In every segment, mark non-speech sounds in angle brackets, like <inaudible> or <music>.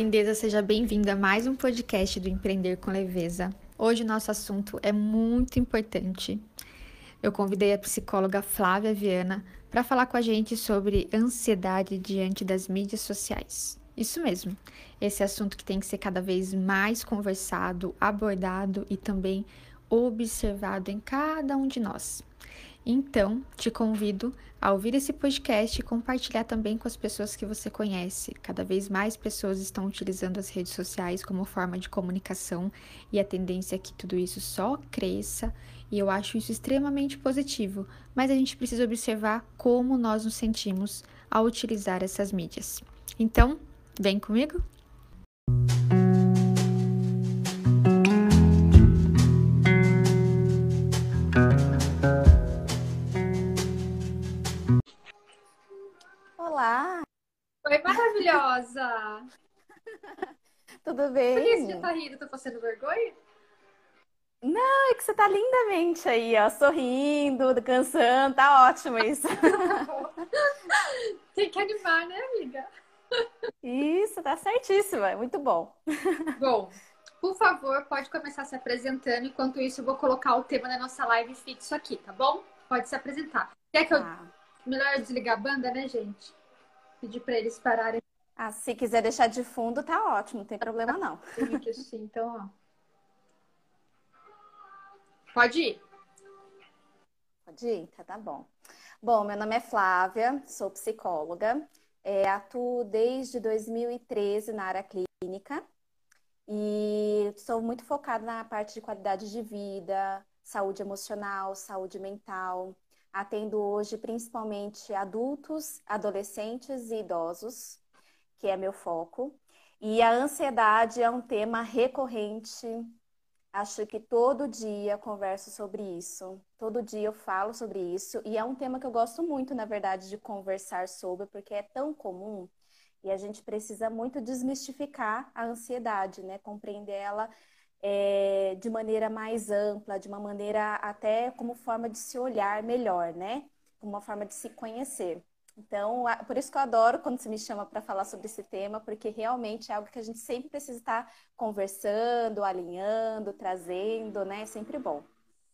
Lindeza, seja bem-vinda a mais um podcast do Empreender com Leveza. Hoje o nosso assunto é muito importante. Eu convidei a psicóloga Flávia Viana para falar com a gente sobre ansiedade diante das mídias sociais. Isso mesmo, esse assunto que tem que ser cada vez mais conversado, abordado e também observado em cada um de nós. Então, te convido a ouvir esse podcast e compartilhar também com as pessoas que você conhece. Cada vez mais pessoas estão utilizando as redes sociais como forma de comunicação e a tendência é que tudo isso só cresça, e eu acho isso extremamente positivo, mas a gente precisa observar como nós nos sentimos ao utilizar essas mídias. Então, vem comigo? Oi, maravilhosa! <laughs> Tudo bem? Por que você tá rindo? Tô passando vergonha? Não, é que você tá lindamente aí, ó, sorrindo, dançando, tá ótimo isso. <laughs> Tem que animar, né, amiga? Isso, tá certíssima, muito bom. <laughs> Bom, por favor, pode começar se apresentando. Enquanto isso, eu vou colocar o tema da nossa live fixo aqui, tá bom? Pode se apresentar. Quer que eu. Ah. Melhor desligar a banda, né, gente? Pedir para eles pararem. Ah, se quiser deixar de fundo, tá ótimo, não tem problema não. <laughs> Sim, então, ó. Pode ir. Pode ir, tá, tá bom. Bom, meu nome é Flávia, sou psicóloga, é, atuo desde 2013 na área clínica e sou muito focada na parte de qualidade de vida, saúde emocional, saúde mental, Atendo hoje principalmente adultos, adolescentes e idosos, que é meu foco. E a ansiedade é um tema recorrente. Acho que todo dia converso sobre isso. Todo dia eu falo sobre isso. E é um tema que eu gosto muito, na verdade, de conversar sobre, porque é tão comum. E a gente precisa muito desmistificar a ansiedade, né? Compreender ela é, de maneira mais ampla, de uma maneira até como forma de se olhar melhor, né? Como uma forma de se conhecer. Então, por isso que eu adoro quando você me chama para falar sobre esse tema, porque realmente é algo que a gente sempre precisa estar conversando, alinhando, trazendo, né? É sempre bom.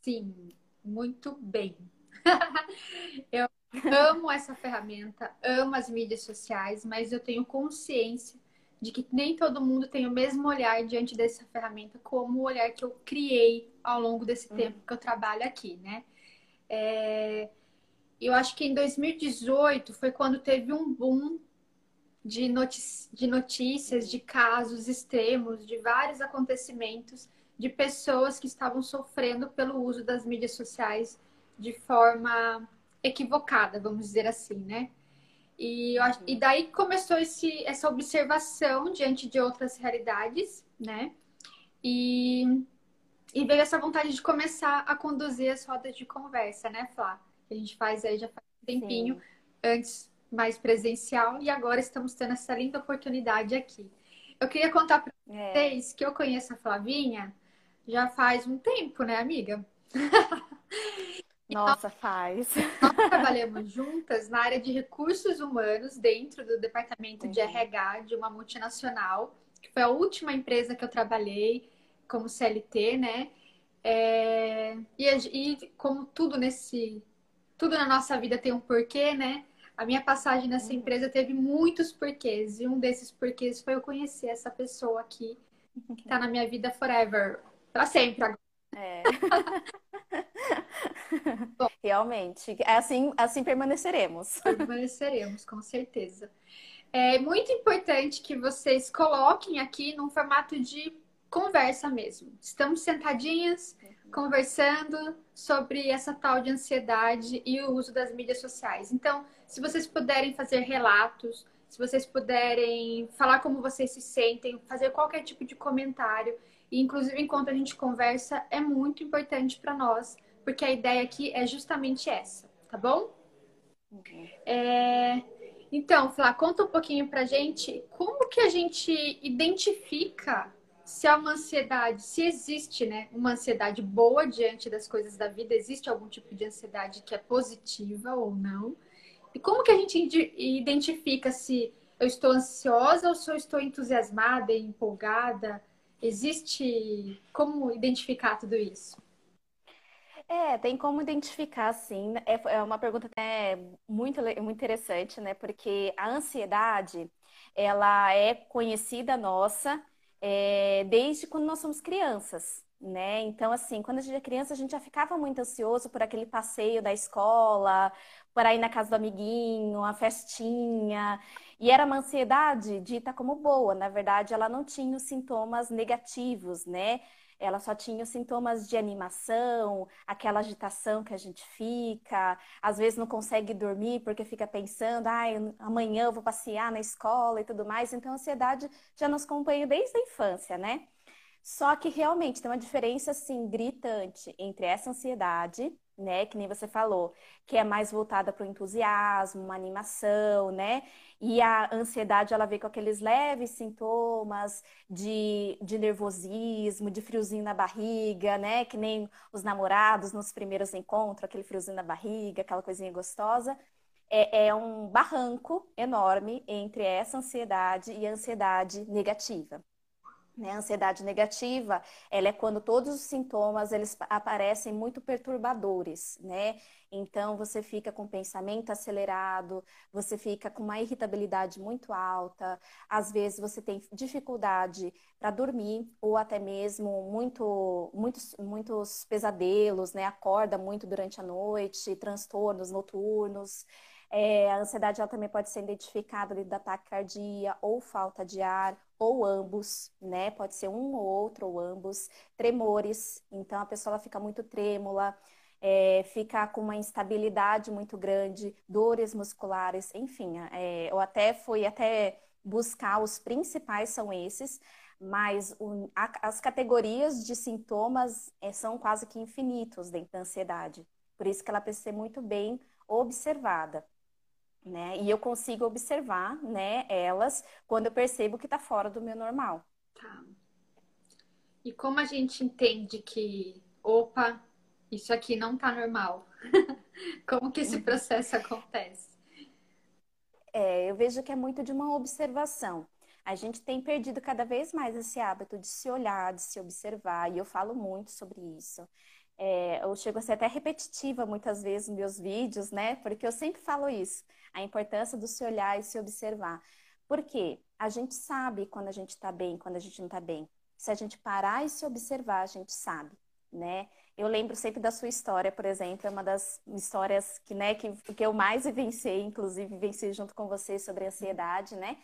Sim, muito bem. <laughs> eu amo essa ferramenta, amo as mídias sociais, mas eu tenho consciência de que nem todo mundo tem o mesmo olhar diante dessa ferramenta como o olhar que eu criei ao longo desse uhum. tempo que eu trabalho aqui, né? É... Eu acho que em 2018 foi quando teve um boom de, notícias, de notícias, de casos extremos, de vários acontecimentos, de pessoas que estavam sofrendo pelo uso das mídias sociais de forma equivocada, vamos dizer assim, né? E, eu, e daí começou esse, essa observação diante de outras realidades, né? E, e veio essa vontade de começar a conduzir as rodas de conversa, né, Flá? Que a gente faz aí já faz um tempinho, Sim. antes mais presencial, e agora estamos tendo essa linda oportunidade aqui. Eu queria contar para é. vocês que eu conheço a Flavinha já faz um tempo, né, amiga? <laughs> Nossa, faz. Nós <laughs> trabalhamos juntas na área de recursos humanos dentro do departamento uhum. de RH de uma multinacional, que foi a última empresa que eu trabalhei como CLT, né? É... E, e como tudo nesse. Tudo na nossa vida tem um porquê, né? A minha passagem nessa uhum. empresa teve muitos porquês. E um desses porquês foi eu conhecer essa pessoa aqui, que está na minha vida forever. Para sempre agora. É. Bom, <laughs> Realmente. Assim, assim permaneceremos. Permaneceremos, com certeza. É muito importante que vocês coloquem aqui num formato de conversa mesmo. Estamos sentadinhas, uhum. conversando sobre essa tal de ansiedade e o uso das mídias sociais. Então, se vocês puderem fazer relatos, se vocês puderem falar como vocês se sentem, fazer qualquer tipo de comentário, e inclusive enquanto a gente conversa, é muito importante para nós porque a ideia aqui é justamente essa, tá bom? Okay. É... Então, Flá, conta um pouquinho pra gente como que a gente identifica se há uma ansiedade, se existe, né, uma ansiedade boa diante das coisas da vida, existe algum tipo de ansiedade que é positiva ou não? E como que a gente identifica se eu estou ansiosa ou se eu estou entusiasmada e empolgada? Existe como identificar tudo isso? É, tem como identificar, sim. É, é uma pergunta até muito, muito interessante, né? Porque a ansiedade, ela é conhecida nossa é, desde quando nós somos crianças, né? Então, assim, quando a gente é criança, a gente já ficava muito ansioso por aquele passeio da escola, por ir na casa do amiguinho, a festinha. E era uma ansiedade dita como boa. Na verdade, ela não tinha os sintomas negativos, né? ela só tinha os sintomas de animação, aquela agitação que a gente fica, às vezes não consegue dormir porque fica pensando, ah, amanhã eu vou passear na escola e tudo mais. Então, a ansiedade já nos acompanha desde a infância, né? Só que realmente tem uma diferença assim gritante entre essa ansiedade, né, que nem você falou, que é mais voltada para o entusiasmo, uma animação, né? E a ansiedade ela vem com aqueles leves sintomas de, de nervosismo, de friozinho na barriga, né? Que nem os namorados nos primeiros encontros, aquele friozinho na barriga, aquela coisinha gostosa. É, é um barranco enorme entre essa ansiedade e a ansiedade negativa. Né? A ansiedade negativa, ela é quando todos os sintomas eles aparecem muito perturbadores, né? Então você fica com pensamento acelerado, você fica com uma irritabilidade muito alta, às vezes você tem dificuldade para dormir ou até mesmo muito, muitos, muitos pesadelos, né? Acorda muito durante a noite, transtornos noturnos. É, a ansiedade ela também pode ser identificada da taquicardia ou falta de ar ou ambos, né? Pode ser um ou outro ou ambos. Tremores, então a pessoa fica muito trêmula, é, fica com uma instabilidade muito grande, dores musculares, enfim. É, eu até fui até buscar os principais são esses, mas o, a, as categorias de sintomas é, são quase que infinitos dentro da ansiedade. Por isso que ela precisa ser muito bem observada né? E eu consigo observar, né, elas quando eu percebo que está fora do meu normal. Tá. E como a gente entende que, opa, isso aqui não está normal? <laughs> como que esse processo <laughs> acontece? É, eu vejo que é muito de uma observação. A gente tem perdido cada vez mais esse hábito de se olhar, de se observar, e eu falo muito sobre isso. É, eu chego a ser até repetitiva muitas vezes nos meus vídeos, né? Porque eu sempre falo isso a importância do se olhar e se observar. Porque a gente sabe quando a gente está bem, quando a gente não está bem. Se a gente parar e se observar, a gente sabe, né? Eu lembro sempre da sua história, por exemplo, é uma das histórias que, né, que, que eu mais vivenciei, inclusive vivenciei junto com você sobre ansiedade, né?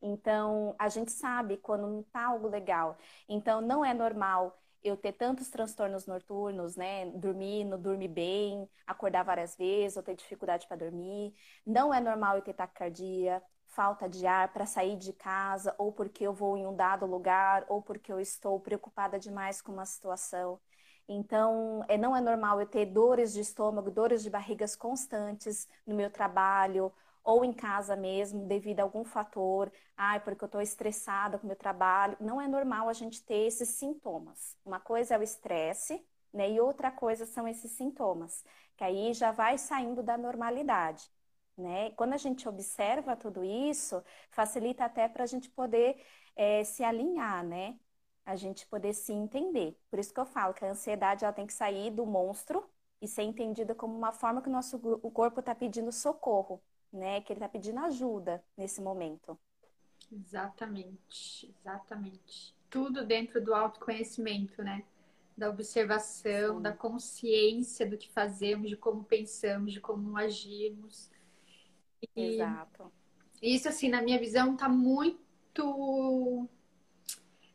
Então, a gente sabe quando não tá algo legal. Então, não é normal eu ter tantos transtornos noturnos, né? Dormir, não dormir bem, acordar várias vezes, ou ter dificuldade para dormir. Não é normal eu ter taquicardia, falta de ar para sair de casa, ou porque eu vou em um dado lugar, ou porque eu estou preocupada demais com uma situação. Então, é, não é normal eu ter dores de estômago, dores de barrigas constantes no meu trabalho, ou em casa mesmo, devido a algum fator, ai, porque eu estou estressada com o meu trabalho. Não é normal a gente ter esses sintomas. Uma coisa é o estresse, né? E outra coisa são esses sintomas, que aí já vai saindo da normalidade. Né? Quando a gente observa tudo isso, facilita até para a gente poder é, se alinhar, né? A gente poder se entender. Por isso que eu falo que a ansiedade ela tem que sair do monstro e ser entendida como uma forma que o nosso corpo está pedindo socorro né? Que ele está pedindo ajuda nesse momento. Exatamente, exatamente. Tudo dentro do autoconhecimento, né? Da observação, Sim. da consciência do que fazemos, de como pensamos, de como agimos. E Exato. Isso, assim, na minha visão, tá muito.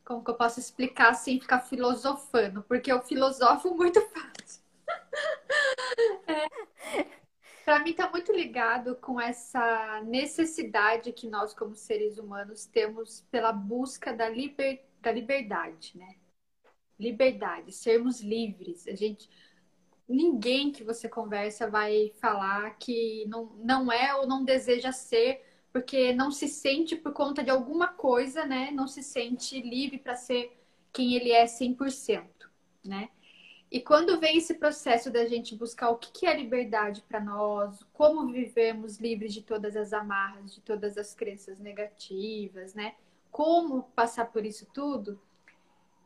Como que eu posso explicar sem ficar filosofando? Porque eu filosofo muito fácil. é para mim está muito ligado com essa necessidade que nós, como seres humanos, temos pela busca da, liber... da liberdade, né? Liberdade, sermos livres. A gente, ninguém que você conversa vai falar que não, não é ou não deseja ser, porque não se sente por conta de alguma coisa, né? Não se sente livre para ser quem ele é 100%, né? E quando vem esse processo da gente buscar o que é liberdade para nós, como vivemos livres de todas as amarras, de todas as crenças negativas, né? Como passar por isso tudo,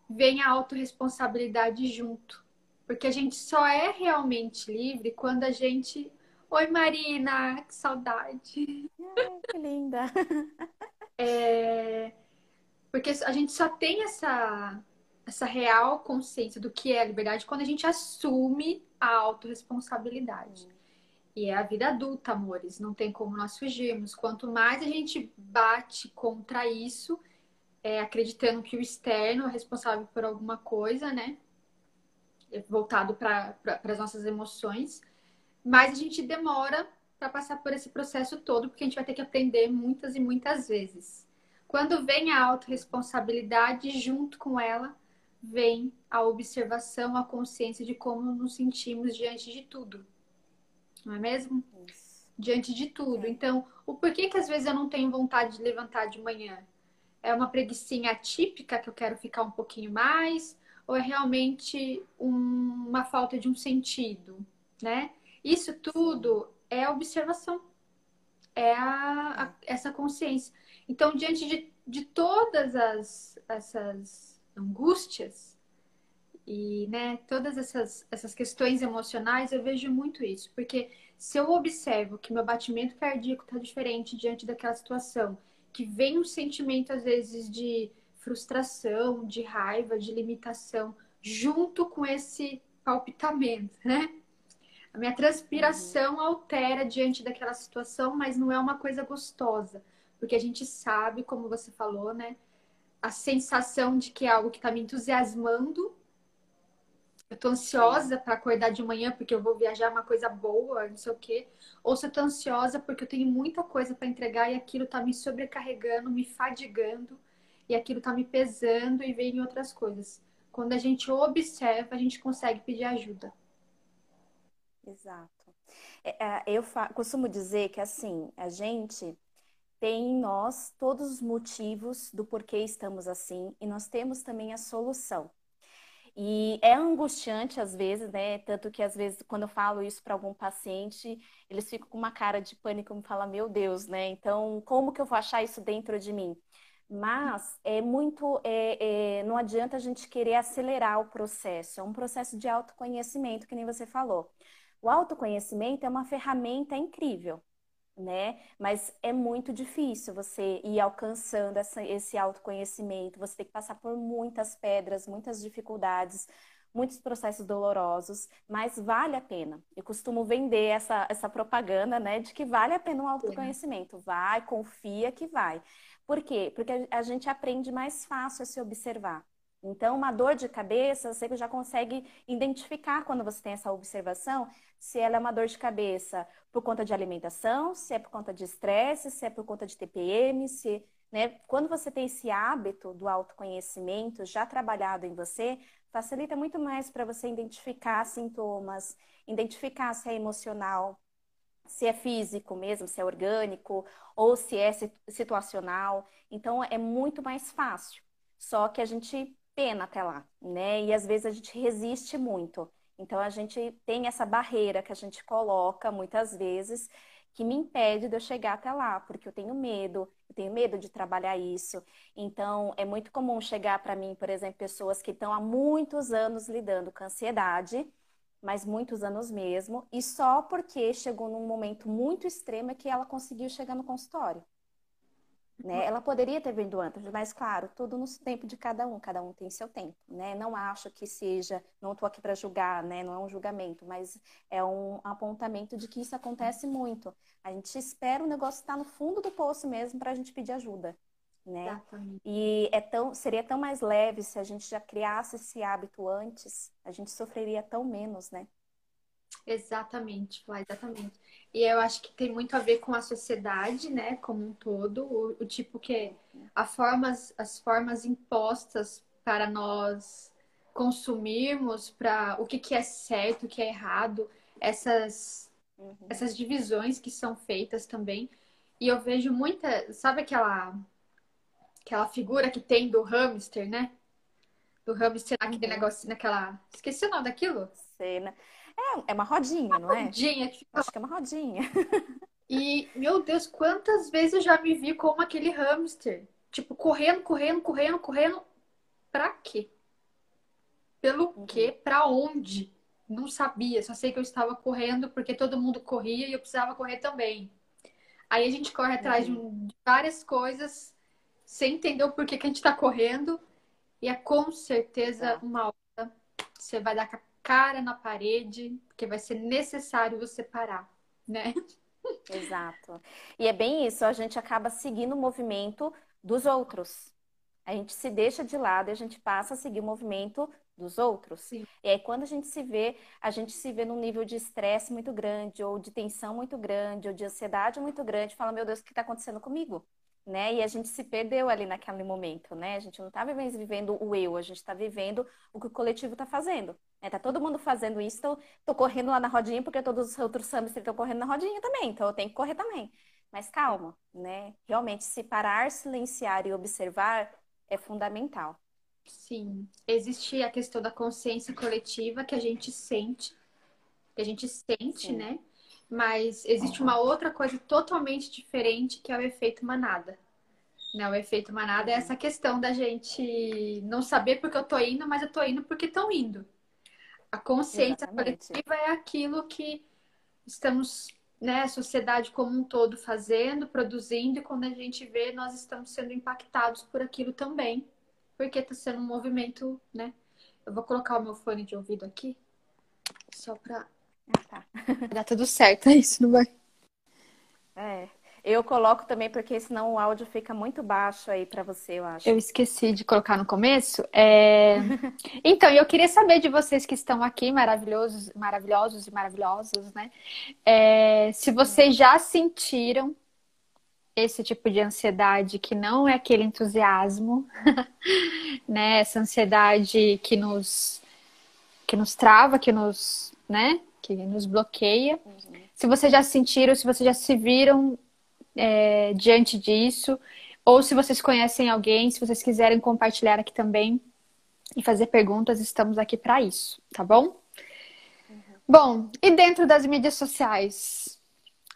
vem a autorresponsabilidade junto. Porque a gente só é realmente livre quando a gente. Oi, Marina, que saudade! Ai, que linda! <laughs> É... Porque a gente só tem essa, essa real consciência do que é a liberdade quando a gente assume a autorresponsabilidade. E é a vida adulta, amores, não tem como nós fugirmos. Quanto mais a gente bate contra isso, é, acreditando que o externo é responsável por alguma coisa, né? Voltado para as nossas emoções, mais a gente demora para passar por esse processo todo, porque a gente vai ter que aprender muitas e muitas vezes. Quando vem a autorresponsabilidade, junto com ela, vem a observação, a consciência de como nos sentimos diante de tudo. Não é mesmo? Isso. Diante de tudo. É. Então, o porquê que às vezes eu não tenho vontade de levantar de manhã? É uma preguiçinha atípica que eu quero ficar um pouquinho mais? Ou é realmente um, uma falta de um sentido, né? Isso tudo é observação. É a, a, essa consciência. Então, diante de, de todas as, essas angústias e né, todas essas, essas questões emocionais, eu vejo muito isso. Porque se eu observo que meu batimento cardíaco está diferente diante daquela situação, que vem um sentimento, às vezes, de frustração, de raiva, de limitação, junto com esse palpitamento, né? A minha transpiração uhum. altera diante daquela situação, mas não é uma coisa gostosa. Porque a gente sabe, como você falou, né? A sensação de que é algo que está me entusiasmando. Eu estou ansiosa para acordar de manhã porque eu vou viajar uma coisa boa, não sei o quê. Ou se eu tô ansiosa porque eu tenho muita coisa para entregar e aquilo está me sobrecarregando, me fadigando e aquilo está me pesando e vem outras coisas. Quando a gente observa, a gente consegue pedir ajuda. Exato. É, é eu costumo dizer que assim, a gente tem em nós todos os motivos do porquê estamos assim e nós temos também a solução. E é angustiante às vezes, né? Tanto que às vezes quando eu falo isso para algum paciente, eles ficam com uma cara de pânico e falam: "Meu Deus, né? Então, como que eu vou achar isso dentro de mim?" Mas é muito, é, é, não adianta a gente querer acelerar o processo. É um processo de autoconhecimento, que nem você falou. O autoconhecimento é uma ferramenta incrível né? Mas é muito difícil você ir alcançando essa, esse autoconhecimento. Você tem que passar por muitas pedras, muitas dificuldades, muitos processos dolorosos, mas vale a pena. Eu costumo vender essa, essa propaganda, né, de que vale a pena o autoconhecimento. Vai, confia que vai. Por quê? Porque a gente aprende mais fácil a se observar. Então, uma dor de cabeça, você já consegue identificar quando você tem essa observação se ela é uma dor de cabeça por conta de alimentação, se é por conta de estresse, se é por conta de TPM, se, né? Quando você tem esse hábito do autoconhecimento já trabalhado em você, facilita muito mais para você identificar sintomas, identificar se é emocional, se é físico mesmo, se é orgânico, ou se é situacional. Então, é muito mais fácil. Só que a gente pena até lá, né? E às vezes a gente resiste muito. Então a gente tem essa barreira que a gente coloca muitas vezes que me impede de eu chegar até lá, porque eu tenho medo, eu tenho medo de trabalhar isso. Então é muito comum chegar para mim, por exemplo, pessoas que estão há muitos anos lidando com ansiedade, mas muitos anos mesmo, e só porque chegou num momento muito extremo é que ela conseguiu chegar no consultório. Né? Ela poderia ter vindo antes, mas claro, tudo no tempo de cada um, cada um tem seu tempo, né? Não acho que seja, não estou aqui para julgar, né? Não é um julgamento, mas é um apontamento de que isso acontece muito. A gente espera o negócio estar no fundo do poço mesmo para a gente pedir ajuda, né? Exatamente. E é tão, seria tão mais leve se a gente já criasse esse hábito antes, a gente sofreria tão menos, né? Exatamente, Flá, exatamente. E eu acho que tem muito a ver com a sociedade, né, como um todo, o, o tipo que a formas, as formas impostas para nós consumirmos, para o que, que é certo, o que é errado, essas, uhum. essas divisões que são feitas também. E eu vejo muita, sabe aquela aquela figura que tem do hamster, né? Do hamster naquele uhum. negócio, naquela. Esqueci o nome daquilo? Né? É, é uma rodinha, não é? Rodinha. Que Acho que é uma rodinha. <laughs> E, meu Deus, quantas vezes eu já me vi como aquele hamster? Tipo, correndo, correndo, correndo, correndo. Pra quê? Pelo uhum. quê? Pra onde? Não sabia. Só sei que eu estava correndo porque todo mundo corria e eu precisava correr também. Aí a gente corre atrás uhum. de várias coisas sem entender o porquê que a gente está correndo. E é com certeza tá. uma hora você vai dar cara na parede, porque vai ser necessário você parar, né? Exato. E é bem isso, a gente acaba seguindo o movimento dos outros. A gente se deixa de lado e a gente passa a seguir o movimento dos outros. Sim. E aí, quando a gente se vê, a gente se vê num nível de estresse muito grande, ou de tensão muito grande, ou de ansiedade muito grande, fala, meu Deus, o que está acontecendo comigo? né? E a gente se perdeu ali naquele momento, né? A gente não está vivendo o eu, a gente está vivendo o que o coletivo está fazendo. Né? Tá todo mundo fazendo isso, tô, tô correndo lá na rodinha porque todos os outros hamsters estão correndo na rodinha também, então eu tenho que correr também. Mas calma, né? Realmente, se parar, silenciar e observar é fundamental. Sim, existe a questão da consciência coletiva que a gente sente, que a gente sente, Sim. né? Mas existe uma outra coisa totalmente diferente que é o efeito manada. Né? O efeito manada é essa questão da gente não saber porque eu tô indo, mas eu tô indo porque estão indo. A consciência Exatamente. coletiva é aquilo que estamos, né, a sociedade como um todo fazendo, produzindo, e quando a gente vê, nós estamos sendo impactados por aquilo também, porque está sendo um movimento, né? Eu vou colocar o meu fone de ouvido aqui, só para ah, tá. <laughs> Dá tudo certo, é isso, não vai. É. Eu coloco também porque senão o áudio fica muito baixo aí para você, eu acho. Eu esqueci de colocar no começo. É... <laughs> então, eu queria saber de vocês que estão aqui, maravilhosos, maravilhosos e maravilhosos, né? É... Se vocês já sentiram esse tipo de ansiedade que não é aquele entusiasmo, <laughs> né? Essa ansiedade que nos que nos trava, que nos, né? que nos bloqueia. Uhum. Se vocês já sentiram, se vocês já se viram é, diante disso, ou se vocês conhecem alguém, se vocês quiserem compartilhar aqui também e fazer perguntas, estamos aqui para isso, tá bom? Uhum. Bom, e dentro das mídias sociais,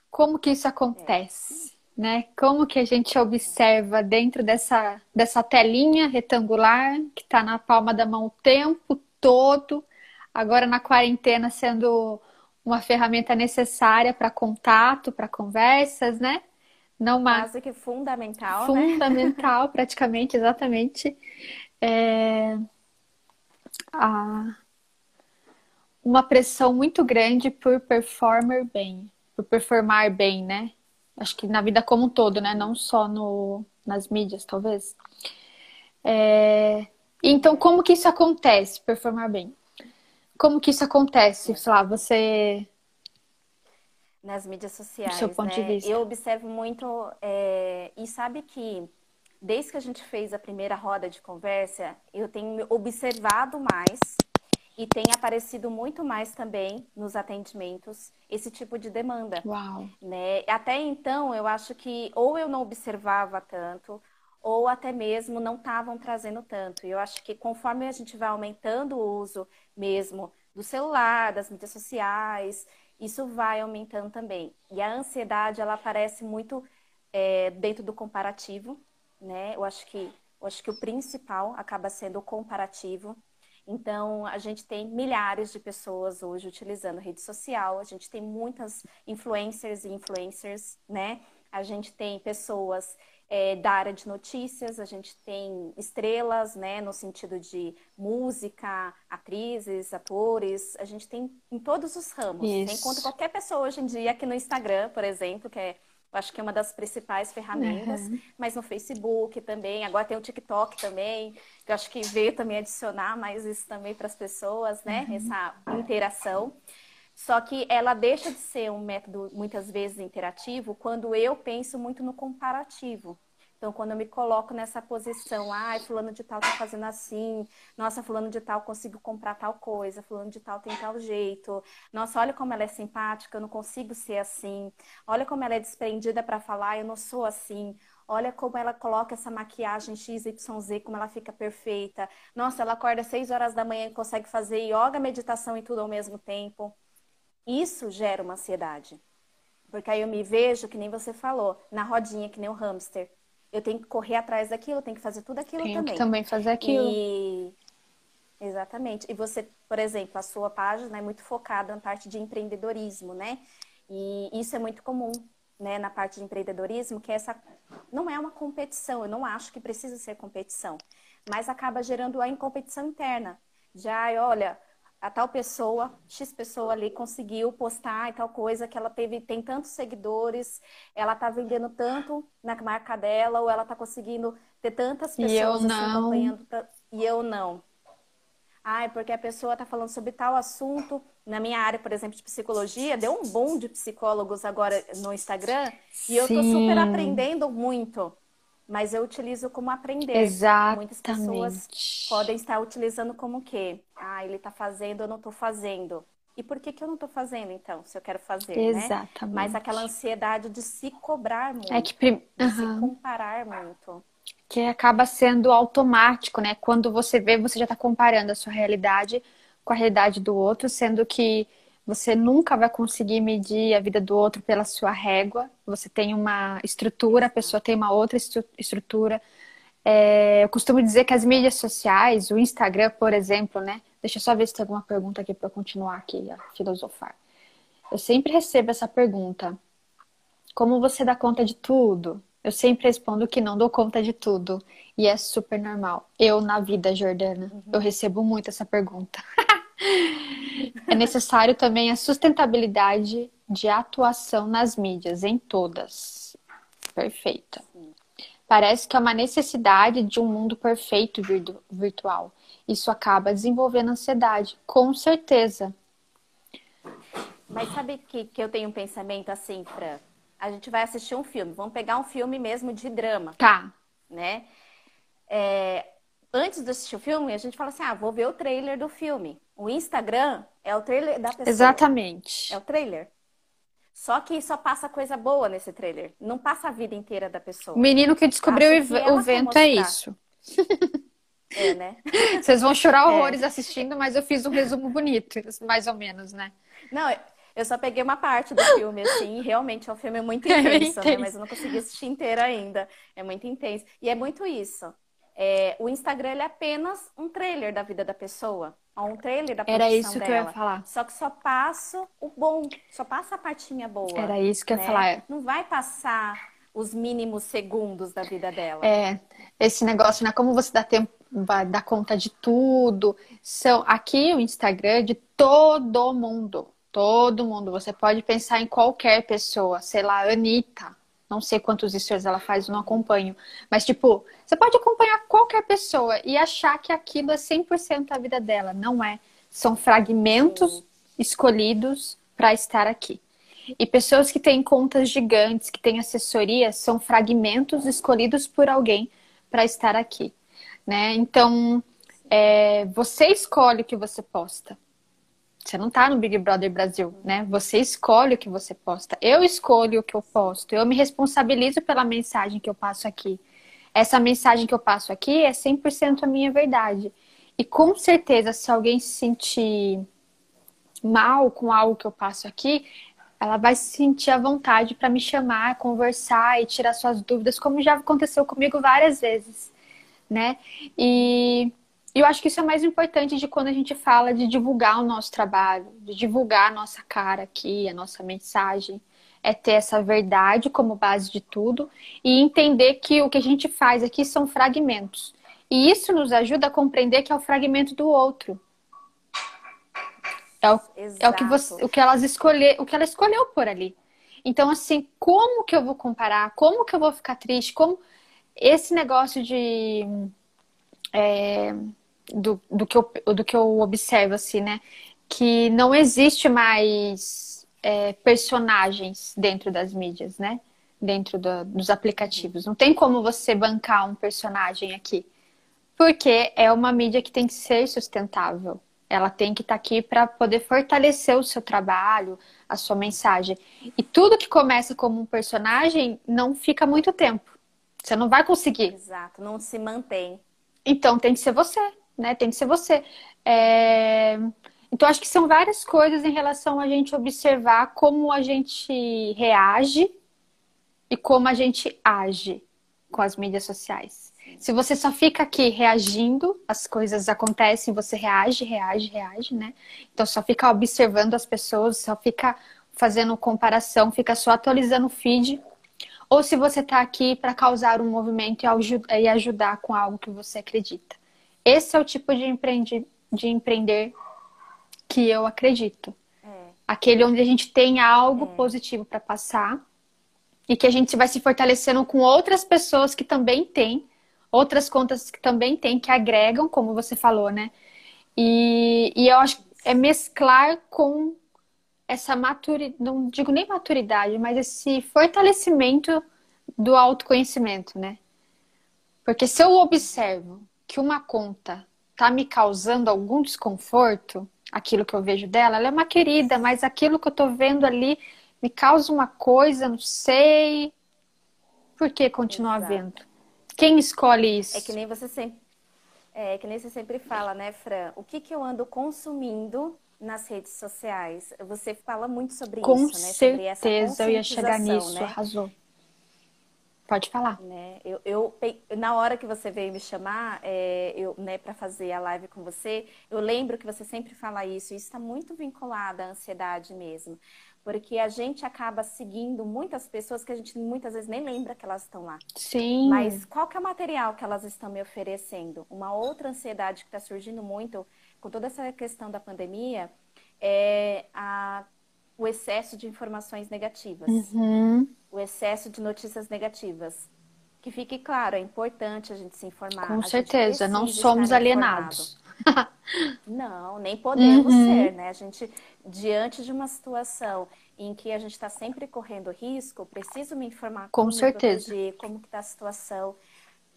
como que isso acontece? É. Né? Como que a gente observa dentro dessa, dessa telinha retangular que está na palma da mão o tempo todo, agora na quarentena sendo uma ferramenta necessária para contato, para conversas, né? Não. Quase que fundamental, né? Fundamental, né? <laughs> praticamente, exatamente. É... Uma pressão muito grande por performer bem, por performar bem, né? Acho que na vida como um todo, né? Não só no... nas mídias, talvez. É... Então, como que isso acontece, performar bem? Como que isso acontece? Sei lá, você. Nas mídias sociais. Do seu ponto né? de vista. Eu observo muito. É... E sabe que desde que a gente fez a primeira roda de conversa, eu tenho observado mais e tem aparecido muito mais também nos atendimentos esse tipo de demanda. Uau. Né? Até então, eu acho que ou eu não observava tanto, ou até mesmo não estavam trazendo tanto. E eu acho que conforme a gente vai aumentando o uso mesmo do celular, das mídias sociais, isso vai aumentando também. E a ansiedade, ela aparece muito é, dentro do comparativo, né? Eu acho que eu acho que o principal acaba sendo o comparativo. Então, a gente tem milhares de pessoas hoje utilizando rede social, a gente tem muitas influencers e influencers, né? A gente tem pessoas é, da área de notícias, a gente tem estrelas, né, no sentido de música, atrizes, atores, a gente tem em todos os ramos. Isso. Encontra qualquer pessoa hoje em dia aqui no Instagram, por exemplo, que é eu acho que é uma das principais ferramentas, uhum. mas no Facebook também, agora tem o TikTok também, que eu acho que veio também adicionar mais isso também para as pessoas, né? Uhum. Essa interação. Só que ela deixa de ser um método muitas vezes interativo quando eu penso muito no comparativo. Então, quando eu me coloco nessa posição, ai, ah, fulano de tal tá fazendo assim, nossa, fulano de tal consigo comprar tal coisa, fulano de tal tem tal jeito, nossa, olha como ela é simpática, eu não consigo ser assim, olha como ela é desprendida para falar, eu não sou assim, Olha como ela coloca essa maquiagem XYZ, como ela fica perfeita. Nossa, ela acorda às 6 horas da manhã e consegue fazer yoga, meditação e tudo ao mesmo tempo. Isso gera uma ansiedade. Porque aí eu me vejo, que nem você falou, na rodinha, que nem o hamster. Eu tenho que correr atrás daquilo, tenho que fazer tudo aquilo Tenho também. que também fazer aquilo. E... Exatamente. E você, por exemplo, a sua página é muito focada na parte de empreendedorismo, né? E isso é muito comum, né, na parte de empreendedorismo, que é essa não é uma competição, eu não acho que precisa ser competição, mas acaba gerando a incompetição interna. Já, olha, a tal pessoa, X pessoa ali conseguiu postar e tal coisa que ela teve, tem tantos seguidores, ela tá vendendo tanto na marca dela, ou ela tá conseguindo ter tantas pessoas E eu assim, não. acompanhando e eu não. Ai, porque a pessoa tá falando sobre tal assunto. Na minha área, por exemplo, de psicologia, deu um boom de psicólogos agora no Instagram, e eu tô Sim. super aprendendo muito. Mas eu utilizo como aprender. Muitas pessoas Exatamente. podem estar utilizando como o quê? Ah, ele tá fazendo, eu não tô fazendo. E por que que eu não tô fazendo, então, se eu quero fazer, né? Exatamente. Mas aquela ansiedade de se cobrar muito, É que, prim- de se comparar muito. que acaba sendo automático, né? Quando você vê, você já está comparando a sua realidade com a realidade do outro, sendo que você nunca vai conseguir medir a vida do outro pela sua régua. Você tem uma estrutura, a pessoa tem uma outra estru- estrutura. É, eu costumo dizer que as mídias sociais, o Instagram, por exemplo, né? Deixa eu só ver se tem alguma pergunta aqui para eu continuar aqui a filosofar. Eu sempre recebo essa pergunta: como você dá conta de tudo? Eu sempre respondo que não dou conta de tudo. E é super normal. Eu, na vida, Jordana, eu recebo muito essa pergunta. <laughs> É necessário também a sustentabilidade de atuação nas mídias, em todas. Perfeita. Parece que é uma necessidade de um mundo perfeito virtu- virtual. Isso acaba desenvolvendo ansiedade, com certeza. Mas sabe que, que eu tenho um pensamento assim, Fran? A gente vai assistir um filme, vamos pegar um filme mesmo de drama, Tá. né? É, antes de assistir o filme, a gente fala assim: ah, vou ver o trailer do filme. O Instagram é o trailer da pessoa. Exatamente. É o trailer. Só que só passa coisa boa nesse trailer. Não passa a vida inteira da pessoa. O menino que descobriu Acho o que vento é isso. É, né? <laughs> Vocês vão chorar horrores assistindo, mas eu fiz um resumo bonito, mais ou menos, né? Não, eu só peguei uma parte do filme, assim, realmente é um filme muito <laughs> É bem intenso, né? intenso. Mas eu não consegui assistir inteiro ainda. É muito intenso. E é muito isso. É, o Instagram é apenas um trailer da vida da pessoa. Um trailer da Era isso que eu ia dela. falar. Só que só passa o bom, só passa a partinha boa. Era isso que eu ia né? falar. Não vai passar os mínimos segundos da vida dela. É, esse negócio, né? Como você dá tempo, vai dar conta de tudo. São aqui o Instagram é de todo mundo. Todo mundo. Você pode pensar em qualquer pessoa, sei lá, Anitta. Não sei quantos stories ela faz, eu não acompanho. Mas, tipo, você pode acompanhar qualquer pessoa e achar que aquilo é 100% a vida dela. Não é. São fragmentos escolhidos para estar aqui. E pessoas que têm contas gigantes, que têm assessoria, são fragmentos escolhidos por alguém para estar aqui, né? Então, é, você escolhe o que você posta. Você não tá no Big Brother Brasil, né? Você escolhe o que você posta. Eu escolho o que eu posto. Eu me responsabilizo pela mensagem que eu passo aqui. Essa mensagem que eu passo aqui é 100% a minha verdade. E com certeza, se alguém se sentir mal com algo que eu passo aqui, ela vai se sentir à vontade para me chamar, conversar e tirar suas dúvidas, como já aconteceu comigo várias vezes, né? E eu acho que isso é mais importante de quando a gente fala de divulgar o nosso trabalho, de divulgar a nossa cara aqui, a nossa mensagem, é ter essa verdade como base de tudo e entender que o que a gente faz aqui são fragmentos. E isso nos ajuda a compreender que é o fragmento do outro. É o, é o que você, o que elas escolher, o que ela escolheu por ali. Então, assim, como que eu vou comparar? Como que eu vou ficar triste? Como esse negócio de é, do, do, que eu, do que eu observo, assim, né? Que não existe mais é, personagens dentro das mídias, né? Dentro do- dos aplicativos. Não tem como você bancar um personagem aqui. Porque é uma mídia que tem que ser sustentável. Ela tem que estar aqui para poder fortalecer o seu trabalho, a sua mensagem. E tudo que começa como um personagem não fica muito tempo. Você não vai conseguir. Exato, não se mantém. Então tem que ser você, né? Tem que ser você. É... Então acho que são várias coisas em relação a gente observar como a gente reage e como a gente age com as mídias sociais. Se você só fica aqui reagindo, as coisas acontecem, você reage, reage, reage, né? Então só fica observando as pessoas, só fica fazendo comparação, fica só atualizando o feed. Ou se você está aqui para causar um movimento e ajudar com algo que você acredita. Esse é o tipo de, empreende, de empreender que eu acredito. É. Aquele onde a gente tem algo é. positivo para passar e que a gente vai se fortalecendo com outras pessoas que também têm, outras contas que também têm, que agregam, como você falou, né? E, e eu acho que é mesclar com essa maturidade, não digo nem maturidade, mas esse fortalecimento do autoconhecimento, né? Porque se eu observo que uma conta tá me causando algum desconforto, aquilo que eu vejo dela, ela é uma querida, mas aquilo que eu tô vendo ali me causa uma coisa, não sei. Por que continuar Exato. vendo? Quem escolhe isso? É que nem você sempre. É que nem você sempre fala, né, Fran? O que, que eu ando consumindo nas redes sociais? Você fala muito sobre Com isso, né? Sobre certeza, eu ia chegar nisso, né? arrasou. Pode falar. Né? Eu, eu, na hora que você veio me chamar, é, eu, né, para fazer a live com você, eu lembro que você sempre fala isso, e isso está muito vinculado à ansiedade mesmo. Porque a gente acaba seguindo muitas pessoas que a gente muitas vezes nem lembra que elas estão lá. Sim. Mas qual que é o material que elas estão me oferecendo? Uma outra ansiedade que está surgindo muito com toda essa questão da pandemia é a, o excesso de informações negativas. Uhum o excesso de notícias negativas. Que fique claro, é importante a gente se informar. Com certeza, não somos alienados. não, nem podemos uhum. ser, né? A gente, diante de uma situação em que a gente está sempre correndo risco, preciso me informar com como certeza. Proteger, como está a situação.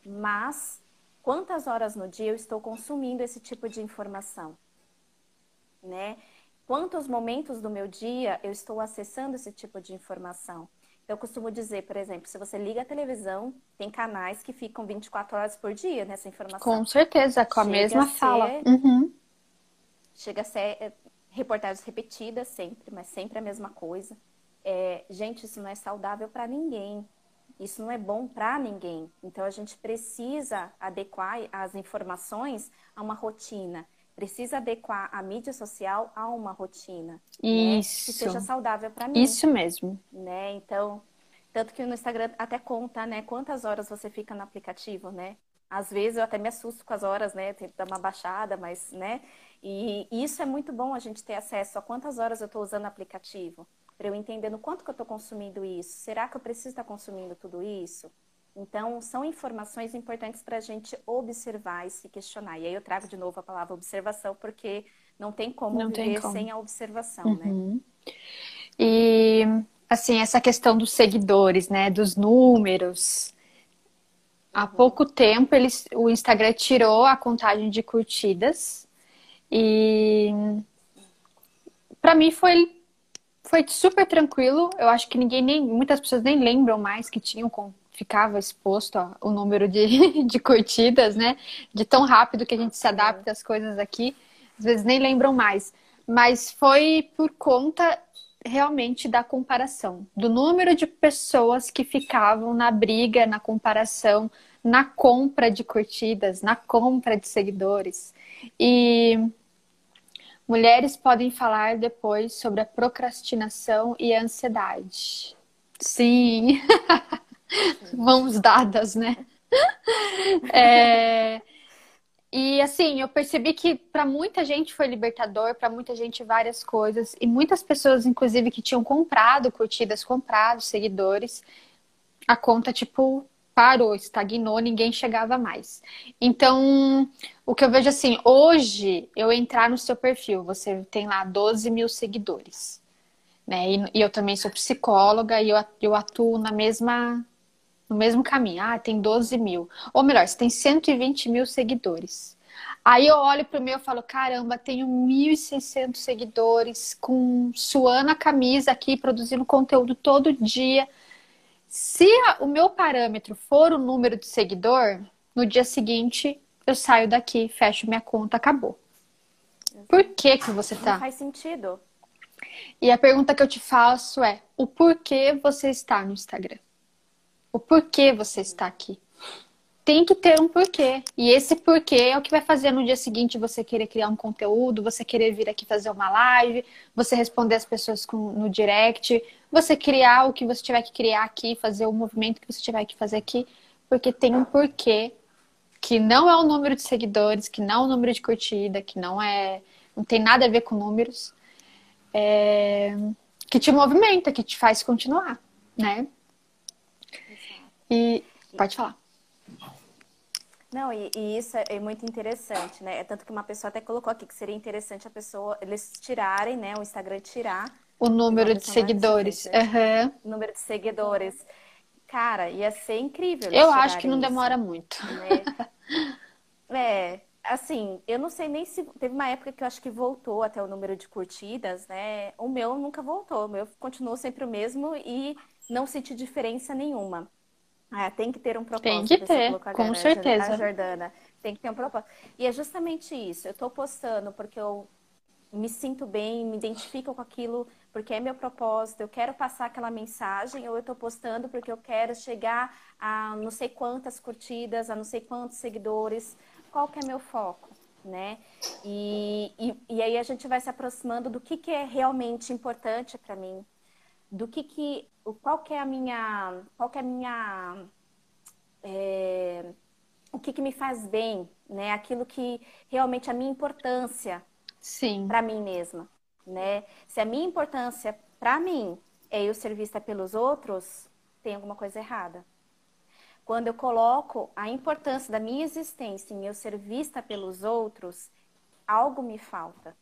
Mas quantas horas no dia eu estou consumindo esse tipo de informação? Né? Quantos momentos do meu dia eu estou acessando esse tipo de informação? Eu costumo dizer, por exemplo, se você liga a televisão, tem canais que ficam 24 horas por dia nessa informação. Com certeza, com a chega mesma a fala. Uhum. Chega a ser é, reportagens repetidas sempre, mas sempre a mesma coisa. É, gente, isso não é saudável para ninguém. Isso não é bom para ninguém. Então a gente precisa adequar as informações a uma rotina. Precisa adequar a mídia social a uma rotina. Isso. Né? Que seja saudável para mim. Isso mesmo. Né? Então, tanto que no Instagram até conta, né? Quantas horas você fica no aplicativo, né? Às vezes eu até me assusto com as horas, né? Tem que dar uma baixada, mas, né? E isso é muito bom a gente ter acesso a quantas horas eu estou usando o aplicativo. Para eu entender no quanto que eu estou consumindo isso. Será que eu preciso estar consumindo tudo isso? Então, são informações importantes para a gente observar e se questionar. E aí eu trago de novo a palavra observação, porque não tem como não viver como. sem a observação, né? uhum. né? E, assim, essa questão dos seguidores, né? Dos números. Há uhum. pouco tempo, eles, o Instagram tirou a contagem de curtidas. E, para mim, foi foi super tranquilo. Eu acho que ninguém nem, muitas pessoas nem lembram mais que tinham ficava exposto ao número de, <laughs> de curtidas, né? De tão rápido que a gente se adapta às coisas aqui, às vezes nem lembram mais. Mas foi por conta realmente da comparação, do número de pessoas que ficavam na briga, na comparação, na compra de curtidas, na compra de seguidores. E mulheres podem falar depois sobre a procrastinação e a ansiedade. Sim. <laughs> <laughs> mãos dadas, né? <laughs> É... E assim, eu percebi que para muita gente foi libertador, para muita gente várias coisas, e muitas pessoas, inclusive, que tinham comprado curtidas, comprado seguidores, a conta, tipo, parou, estagnou, ninguém chegava mais. Então, o que eu vejo assim, hoje eu entrar no seu perfil, você tem lá 12 mil seguidores. Né? E, e eu também sou psicóloga e eu, eu atuo na mesma no mesmo caminho. Ah, tem 12 mil. Ou melhor, você tem 120 mil seguidores. Aí eu olho pro meu e falo, caramba, tenho 1.600 seguidores, com suando a camisa aqui, produzindo conteúdo todo dia. Se a, o meu parâmetro for o número de seguidor, no dia seguinte eu saio daqui, fecho minha conta, acabou. Por que que você tá? Não faz sentido. E a pergunta que eu te faço é: o porquê você está no Instagram? O porquê você está aqui? Tem que ter um porquê. E esse porquê é o que vai fazer no dia seguinte você querer criar um conteúdo, você querer vir aqui fazer uma live, você responder as pessoas com, no direct, você criar o que você tiver que criar aqui, fazer o movimento que você tiver que fazer aqui, porque tem um porquê que não é o número de seguidores, que não é o número de curtida, que não é. não tem nada a ver com números, é, que te movimenta, que te faz continuar, né? E pode falar. Não, e, e, isso é, é, muito interessante, né? É tanto que uma pessoa até colocou aqui que seria interessante a pessoa, eles tirarem, né? O Instagram tirar. O número de seguidores. Uhum. O número de seguidores. Cara, ia ser incrível. Eu acho que não isso, demora muito. Né? <laughs> é, assim, eu não sei nem se. Teve uma época que eu acho que voltou até o número de curtidas, né? O meu nunca voltou. O meu continuou sempre o mesmo e não senti diferença nenhuma. Ah, tem que ter um propósito. Tem que ter, com certeza. A Jordana. Tem que ter um propósito. E é justamente isso. Eu estou postando porque eu me sinto bem, me identifico com aquilo, porque é meu propósito, eu quero passar aquela mensagem, ou eu estou postando porque eu quero chegar a não sei quantas curtidas, a não sei quantos seguidores. Qual que é meu foco? Né? E, e, e aí a gente vai se aproximando do que, que é realmente importante para mim, do que que qual que é a minha qual que é a minha é, o que que me faz bem né? Aquilo que realmente a minha importância sim. para mim mesma né? Se a minha importância para mim é eu ser vista pelos outros tem alguma coisa errada. Quando eu coloco a importância da minha existência em eu ser vista pelos outros algo me falta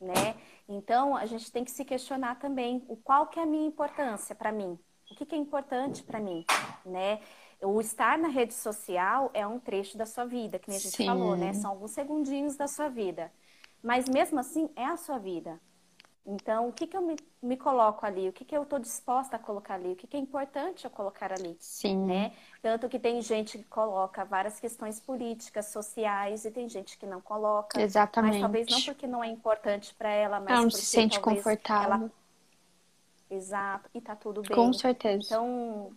né então, a gente tem que se questionar também o qual que é a minha importância para mim. O que, que é importante para mim, né? O estar na rede social é um trecho da sua vida, que nem a gente Sim. falou, né? São alguns segundinhos da sua vida. Mas mesmo assim, é a sua vida. Então, o que, que eu me, me coloco ali? O que, que eu estou disposta a colocar ali? O que, que é importante eu colocar ali? Sim. Né? Tanto que tem gente que coloca várias questões políticas, sociais, e tem gente que não coloca. Exatamente. Mas talvez não porque não é importante para ela, mas ela não se sente confortável. Ela... Exato, e tá tudo bem. Com certeza. Então,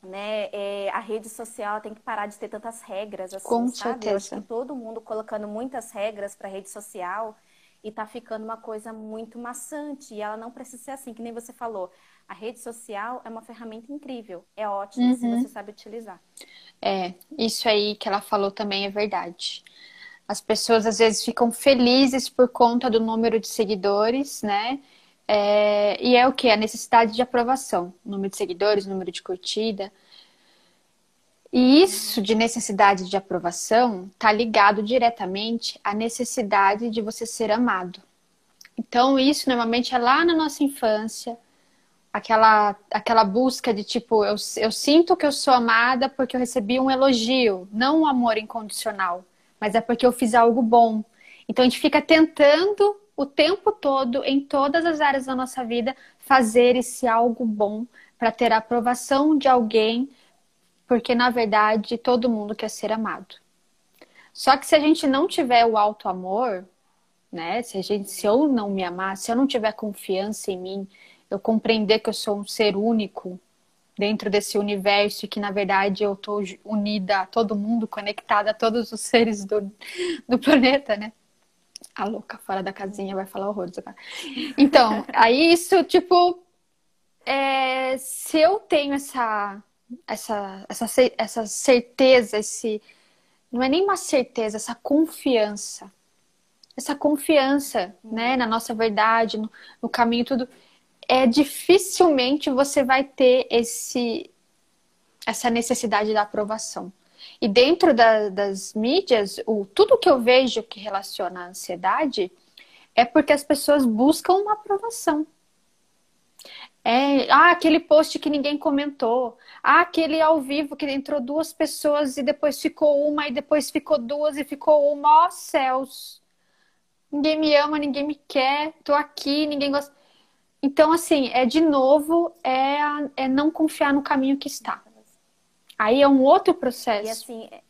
né, é, a rede social tem que parar de ter tantas regras, assim, Com sabe? certeza. Eu acho que todo mundo colocando muitas regras para rede social e tá ficando uma coisa muito maçante. E ela não precisa ser assim, que nem você falou. A rede social é uma ferramenta incrível, é ótima uhum. se você sabe utilizar. É, isso aí que ela falou também é verdade. As pessoas às vezes ficam felizes por conta do número de seguidores, né? É, e é o que? A necessidade de aprovação. Número de seguidores, número de curtida. E isso de necessidade de aprovação está ligado diretamente à necessidade de você ser amado. Então, isso normalmente é lá na nossa infância, aquela, aquela busca de tipo, eu, eu sinto que eu sou amada porque eu recebi um elogio, não um amor incondicional, mas é porque eu fiz algo bom. Então, a gente fica tentando o tempo todo, em todas as áreas da nossa vida, fazer esse algo bom para ter a aprovação de alguém porque na verdade todo mundo quer ser amado. Só que se a gente não tiver o alto amor, né? Se a gente, se eu não me amar, se eu não tiver confiança em mim, eu compreender que eu sou um ser único dentro desse universo e que na verdade eu tô unida a todo mundo, conectada a todos os seres do, do planeta, né? A louca fora da casinha vai falar horrores agora. Então, aí isso, tipo, é, se eu tenho essa essa, essa, essa certeza, esse. Não é nem uma certeza, essa confiança. Essa confiança, né, na nossa verdade, no, no caminho, tudo. É dificilmente você vai ter esse, essa necessidade da aprovação. E dentro da, das mídias, o, tudo que eu vejo que relaciona à ansiedade é porque as pessoas buscam uma aprovação. É, ah, aquele post que ninguém comentou. Ah, aquele ao vivo que entrou duas pessoas e depois ficou uma, e depois ficou duas e ficou uma. Ó oh, céus! Ninguém me ama, ninguém me quer, tô aqui, ninguém gosta. Então, assim, é de novo, é, é não confiar no caminho que está. Aí é um outro processo. E assim, é,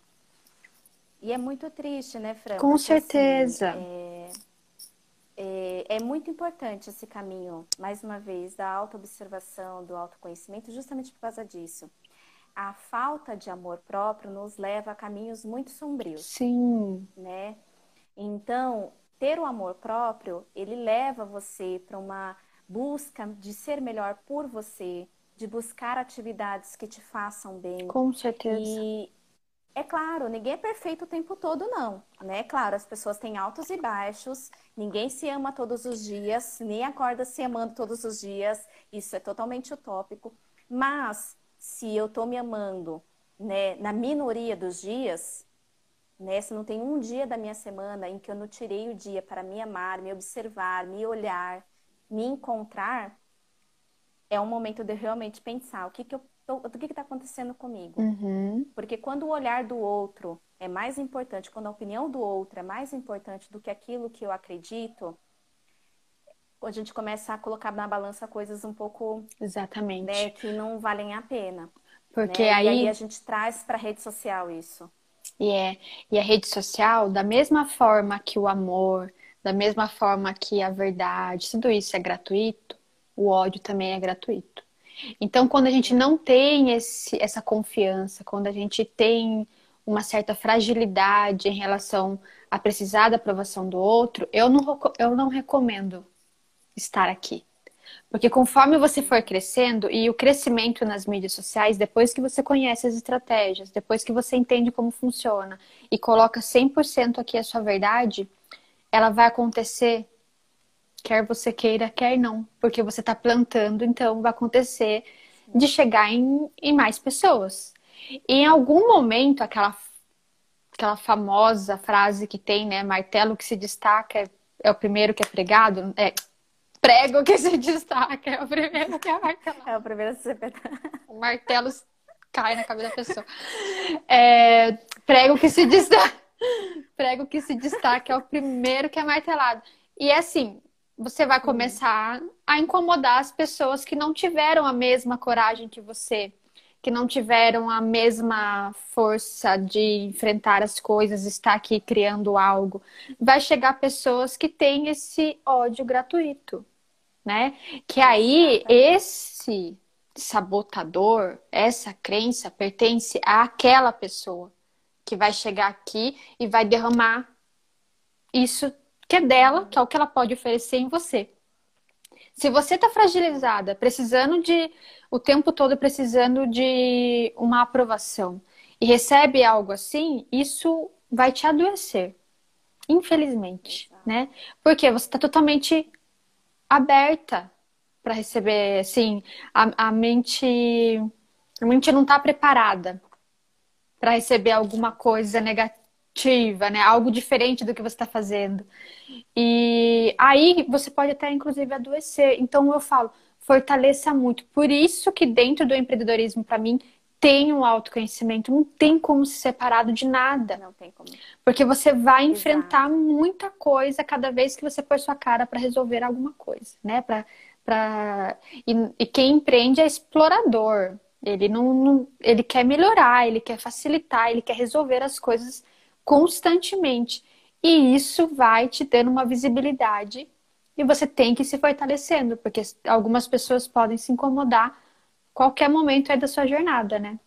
e é muito triste, né, Fran? Com Porque, assim, certeza. Assim, é, é, é, muito importante esse caminho, mais uma vez, da autoobservação, do autoconhecimento, justamente por causa disso. A falta de amor próprio nos leva a caminhos muito sombrios. Sim. Né? Então, ter o amor próprio, ele leva você para uma busca de ser melhor por você, de buscar atividades que te façam bem. Com certeza. E é claro, ninguém é perfeito o tempo todo, não. Né? Claro, as pessoas têm altos e baixos, ninguém se ama todos os dias, nem acorda se amando todos os dias. Isso é totalmente utópico. Mas se eu estou me amando né, na minoria dos dias, né, se não tem um dia da minha semana em que eu não tirei o dia para me amar, me observar, me olhar, me encontrar, é um momento de realmente pensar o que, que eu o que está acontecendo comigo. Uhum. Porque quando o olhar do outro é mais importante, quando a opinião do outro é mais importante do que aquilo que eu acredito, a gente começa a colocar na balança coisas um pouco exatamente né, que não valem a pena. Porque né? aí... E aí a gente traz para a rede social isso. E é e a rede social da mesma forma que o amor, da mesma forma que a verdade, tudo isso é gratuito, o ódio também é gratuito. Então, quando a gente não tem esse, essa confiança, quando a gente tem uma certa fragilidade em relação a precisar da aprovação do outro, eu não, eu não recomendo estar aqui. Porque conforme você for crescendo, e o crescimento nas mídias sociais, depois que você conhece as estratégias, depois que você entende como funciona e coloca 100% aqui a sua verdade, ela vai acontecer quer você queira, quer não, porque você está plantando, então vai acontecer de chegar em, em mais pessoas. E em algum momento, aquela, aquela famosa frase que tem, né? Martelo que se destaca é, é o primeiro que é pregado. É, prego que se destaca é o primeiro que é martelado. É o primeiro a ser O martelo cai na cabeça da pessoa. É, prego que se destaca. <laughs> Prego que se destaca é o primeiro que é martelado. E assim, você vai começar a incomodar as pessoas que não tiveram a mesma coragem que você, que não tiveram a mesma força de enfrentar as coisas, estar aqui criando algo. Vai chegar pessoas que têm esse ódio gratuito, né? Que aí esse sabotador, essa crença pertence àquela pessoa que vai chegar aqui e vai derramar isso que é dela, que é o que ela pode oferecer em você. Se você está fragilizada, precisando de o tempo todo precisando de uma aprovação e recebe algo assim, isso vai te adoecer, infelizmente, né? Porque você está totalmente aberta para receber, assim, a, a mente, a mente não está preparada para receber alguma coisa negativa ativa, né? Algo diferente do que você está fazendo. E aí você pode até, inclusive, adoecer. Então eu falo, fortaleça muito. Por isso que dentro do empreendedorismo, para mim, tem um autoconhecimento. Não tem como se separar de nada. Não tem como. Porque você vai Exato. enfrentar muita coisa cada vez que você pôr sua cara para resolver alguma coisa, né? Pra, pra... E, e quem empreende é explorador. Ele não, não, ele quer melhorar, ele quer facilitar, ele quer resolver as coisas constantemente. E isso vai te dando uma visibilidade e você tem que se fortalecendo, porque algumas pessoas podem se incomodar qualquer momento aí da sua jornada, né?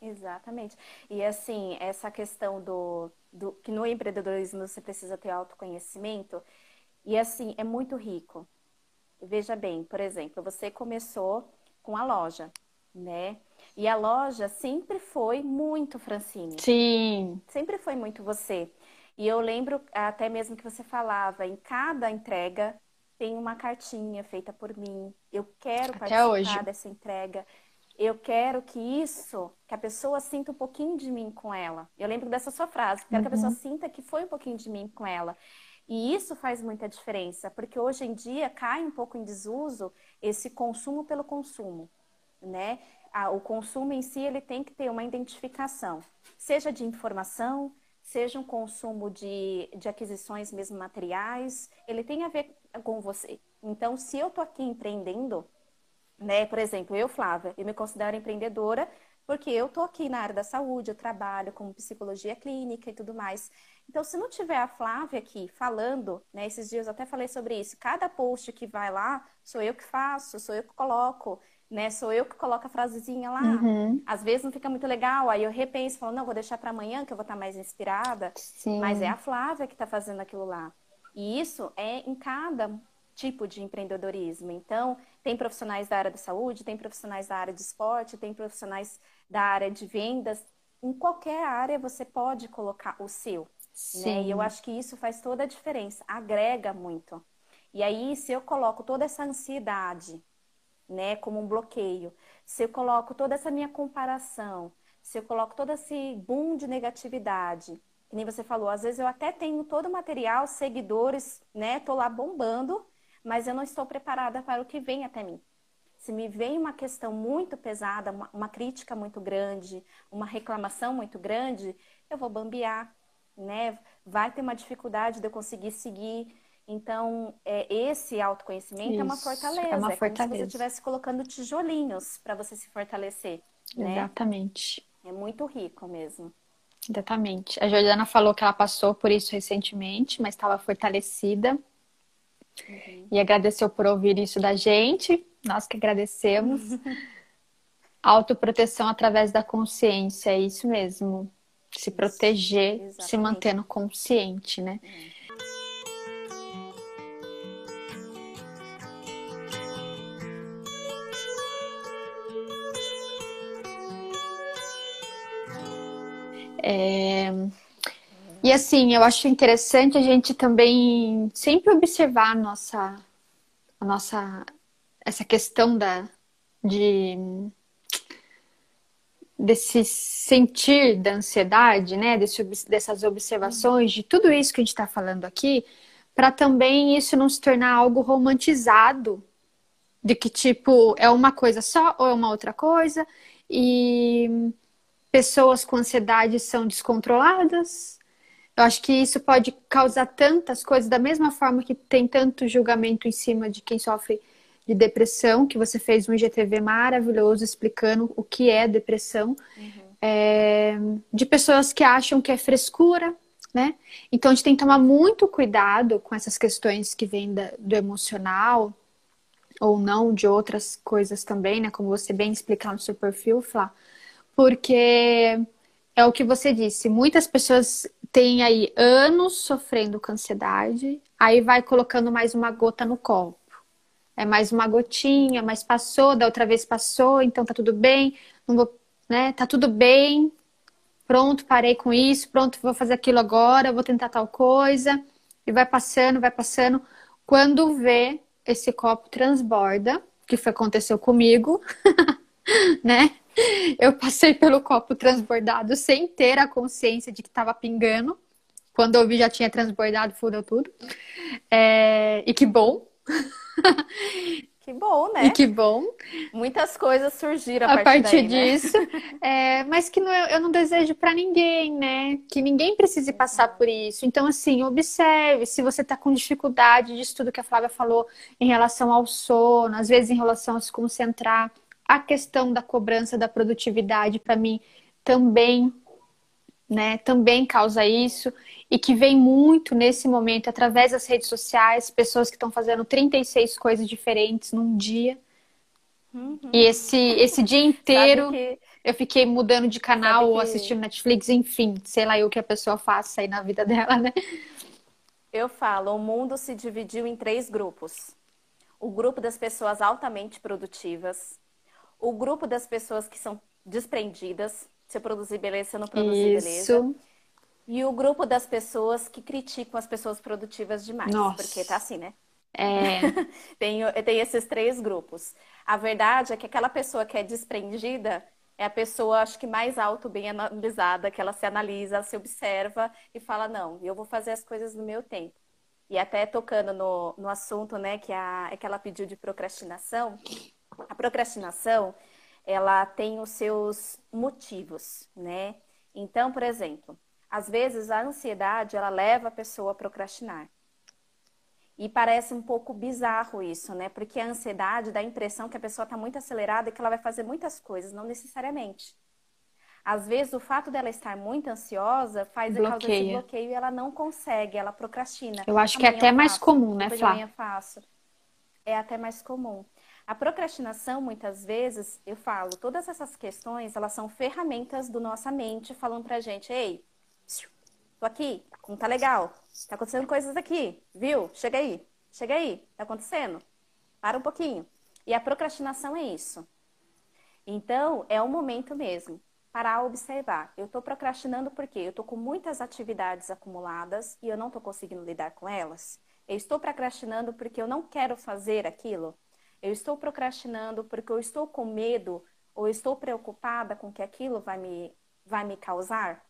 Exatamente. E assim, essa questão do, do que no empreendedorismo você precisa ter autoconhecimento, e assim, é muito rico. Veja bem, por exemplo, você começou com a loja, né? E a loja sempre foi muito Francine. Sim. Sempre foi muito você. E eu lembro até mesmo que você falava, em cada entrega tem uma cartinha feita por mim. Eu quero até participar hoje. dessa entrega. Eu quero que isso, que a pessoa sinta um pouquinho de mim com ela. Eu lembro dessa sua frase. Quero uhum. que a pessoa uhum. sinta que foi um pouquinho de mim com ela. E isso faz muita diferença, porque hoje em dia cai um pouco em desuso esse consumo pelo consumo, né? A, o consumo em si ele tem que ter uma identificação, seja de informação, seja um consumo de, de aquisições mesmo materiais, ele tem a ver com você. Então, se eu tô aqui empreendendo, né? Por exemplo, eu, Flávia, eu me considero empreendedora porque eu tô aqui na área da saúde, eu trabalho com psicologia clínica e tudo mais. Então, se não tiver a Flávia aqui falando, né? Esses dias eu até falei sobre isso. Cada post que vai lá, sou eu que faço, sou eu que coloco, né? Sou eu que coloco a frasezinha lá. Uhum. Às vezes não fica muito legal, aí eu repenso, falo, não, vou deixar para amanhã que eu vou estar mais inspirada. Sim. Mas é a Flávia que está fazendo aquilo lá. E isso é em cada tipo de empreendedorismo. Então, tem profissionais da área da saúde, tem profissionais da área de esporte, tem profissionais da área de vendas. Em qualquer área você pode colocar o seu. Né? E eu acho que isso faz toda a diferença, agrega muito. E aí, se eu coloco toda essa ansiedade, né, como um bloqueio, se eu coloco toda essa minha comparação, se eu coloco todo esse boom de negatividade, que nem você falou, às vezes eu até tenho todo o material, seguidores, né, tô lá bombando, mas eu não estou preparada para o que vem até mim. Se me vem uma questão muito pesada, uma, uma crítica muito grande, uma reclamação muito grande, eu vou bambear, né? Vai ter uma dificuldade de eu conseguir seguir. Então, é, esse autoconhecimento Isso, é uma fortaleza. É uma fortaleza. É como se você estivesse colocando tijolinhos para você se fortalecer. Né? Exatamente. É muito rico mesmo. Exatamente. A Jordana falou que ela passou por isso recentemente, mas estava fortalecida. Uhum. E agradeceu por ouvir isso da gente. Nós que agradecemos. <laughs> Autoproteção através da consciência, é isso mesmo. Se isso. proteger, Exatamente. se mantendo consciente, né? Uhum. É... E assim, eu acho interessante a gente também sempre observar a nossa, a nossa essa questão da de desse sentir da ansiedade, né, desse, dessas observações, de tudo isso que a gente está falando aqui, para também isso não se tornar algo romantizado, de que tipo é uma coisa só ou é uma outra coisa, e pessoas com ansiedade são descontroladas, eu acho que isso pode causar tantas coisas, da mesma forma que tem tanto julgamento em cima de quem sofre de depressão, que você fez um IGTV maravilhoso explicando o que é depressão, uhum. é, de pessoas que acham que é frescura, né? Então a gente tem que tomar muito cuidado com essas questões que vêm da, do emocional ou não, de outras coisas também, né? Como você bem explicar no seu perfil, Flá, porque é o que você disse, muitas pessoas têm aí anos sofrendo com ansiedade, aí vai colocando mais uma gota no copo. É mais uma gotinha, mas passou, da outra vez passou, então tá tudo bem, não vou, né? Tá tudo bem, pronto, parei com isso, pronto, vou fazer aquilo agora, vou tentar tal coisa. E vai passando, vai passando. Quando vê, esse copo transborda, que foi aconteceu comigo, <laughs> <laughs> né? Eu passei pelo copo transbordado sem ter a consciência de que estava pingando. Quando eu vi já tinha transbordado, fudeu tudo. É... E que bom. <laughs> Que bom, né? E que bom. Muitas coisas surgiram a, a partir, partir daí, né? disso. Né? <laughs> É, mas que não, eu não desejo para ninguém, né? Que ninguém precise passar por isso. Então, assim, observe se você está com dificuldade disso tudo que a Flávia falou em relação ao sono, às vezes em relação a se concentrar. A questão da cobrança da produtividade, para mim, também, né, também causa isso e que vem muito nesse momento através das redes sociais, pessoas que estão fazendo 36 coisas diferentes num dia. Uhum. E esse, esse dia inteiro que... eu fiquei mudando de canal ou assistindo Netflix, enfim, sei lá o que a pessoa faça aí na vida <laughs> dela, né? Eu falo, o mundo se dividiu em três grupos. O grupo das pessoas altamente produtivas, o grupo das pessoas que são desprendidas, se eu produzir beleza, se eu não produzir Isso. beleza. E o grupo das pessoas que criticam as pessoas produtivas demais. Nossa. Porque tá assim, né? É. <laughs> tem, tem esses três grupos. A verdade é que aquela pessoa que é desprendida é a pessoa, acho que mais alto, bem analisada, que ela se analisa, ela se observa e fala, não, eu vou fazer as coisas no meu tempo. E até tocando no, no assunto, né, que, a, é que ela pediu de procrastinação, procrastinação, ela tem os seus motivos, né? Então, por exemplo, às vezes a ansiedade, ela leva a pessoa a procrastinar. E parece um pouco bizarro isso, né? Porque a ansiedade dá a impressão que a pessoa está muito acelerada e que ela vai fazer muitas coisas, não necessariamente. Às vezes, o fato dela estar muito ansiosa faz a causa esse bloqueio e ela não consegue, ela procrastina. Eu acho que é até mais comum, né, Flá? Amanhã faço. É até mais comum. A procrastinação, muitas vezes, eu falo, todas essas questões, elas são ferramentas do nossa mente falando pra gente, ei, tô aqui, não tá legal, tá acontecendo coisas aqui, viu? Chega aí, chega aí, tá acontecendo? Para um pouquinho. E a procrastinação é isso. Então, é o momento mesmo parar observar. Eu estou procrastinando porque eu estou com muitas atividades acumuladas e eu não estou conseguindo lidar com elas. Eu estou procrastinando porque eu não quero fazer aquilo. Eu estou procrastinando porque eu estou com medo ou estou preocupada com que aquilo vai me, vai me causar,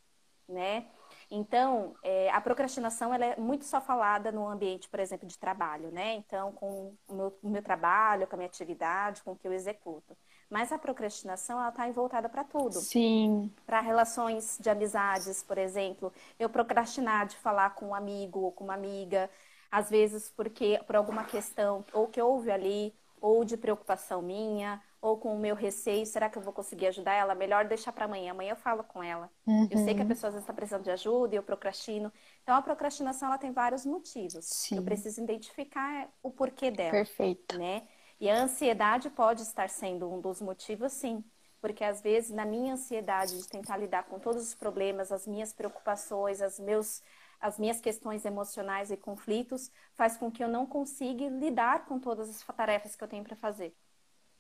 né? Então, é, a procrastinação ela é muito só falada no ambiente, por exemplo, de trabalho, né? Então, com o meu, meu trabalho, com a minha atividade, com o que eu executo. Mas a procrastinação, ela está voltada para tudo. Sim. Para relações de amizades, por exemplo. Eu procrastinar de falar com um amigo ou com uma amiga, às vezes porque por alguma questão ou que houve ali, ou de preocupação minha, ou com o meu receio, será que eu vou conseguir ajudar ela? Melhor deixar para amanhã. Amanhã eu falo com ela. Uhum. Eu sei que a uhum. pessoa às vezes está precisando de ajuda e eu procrastino. Então a procrastinação ela tem vários motivos. Sim. Eu preciso identificar o porquê dela. Perfeito. Né? E a ansiedade pode estar sendo um dos motivos, sim. Porque às vezes, na minha ansiedade de tentar lidar com todos os problemas, as minhas preocupações, as, meus, as minhas questões emocionais e conflitos, faz com que eu não consiga lidar com todas as tarefas que eu tenho para fazer.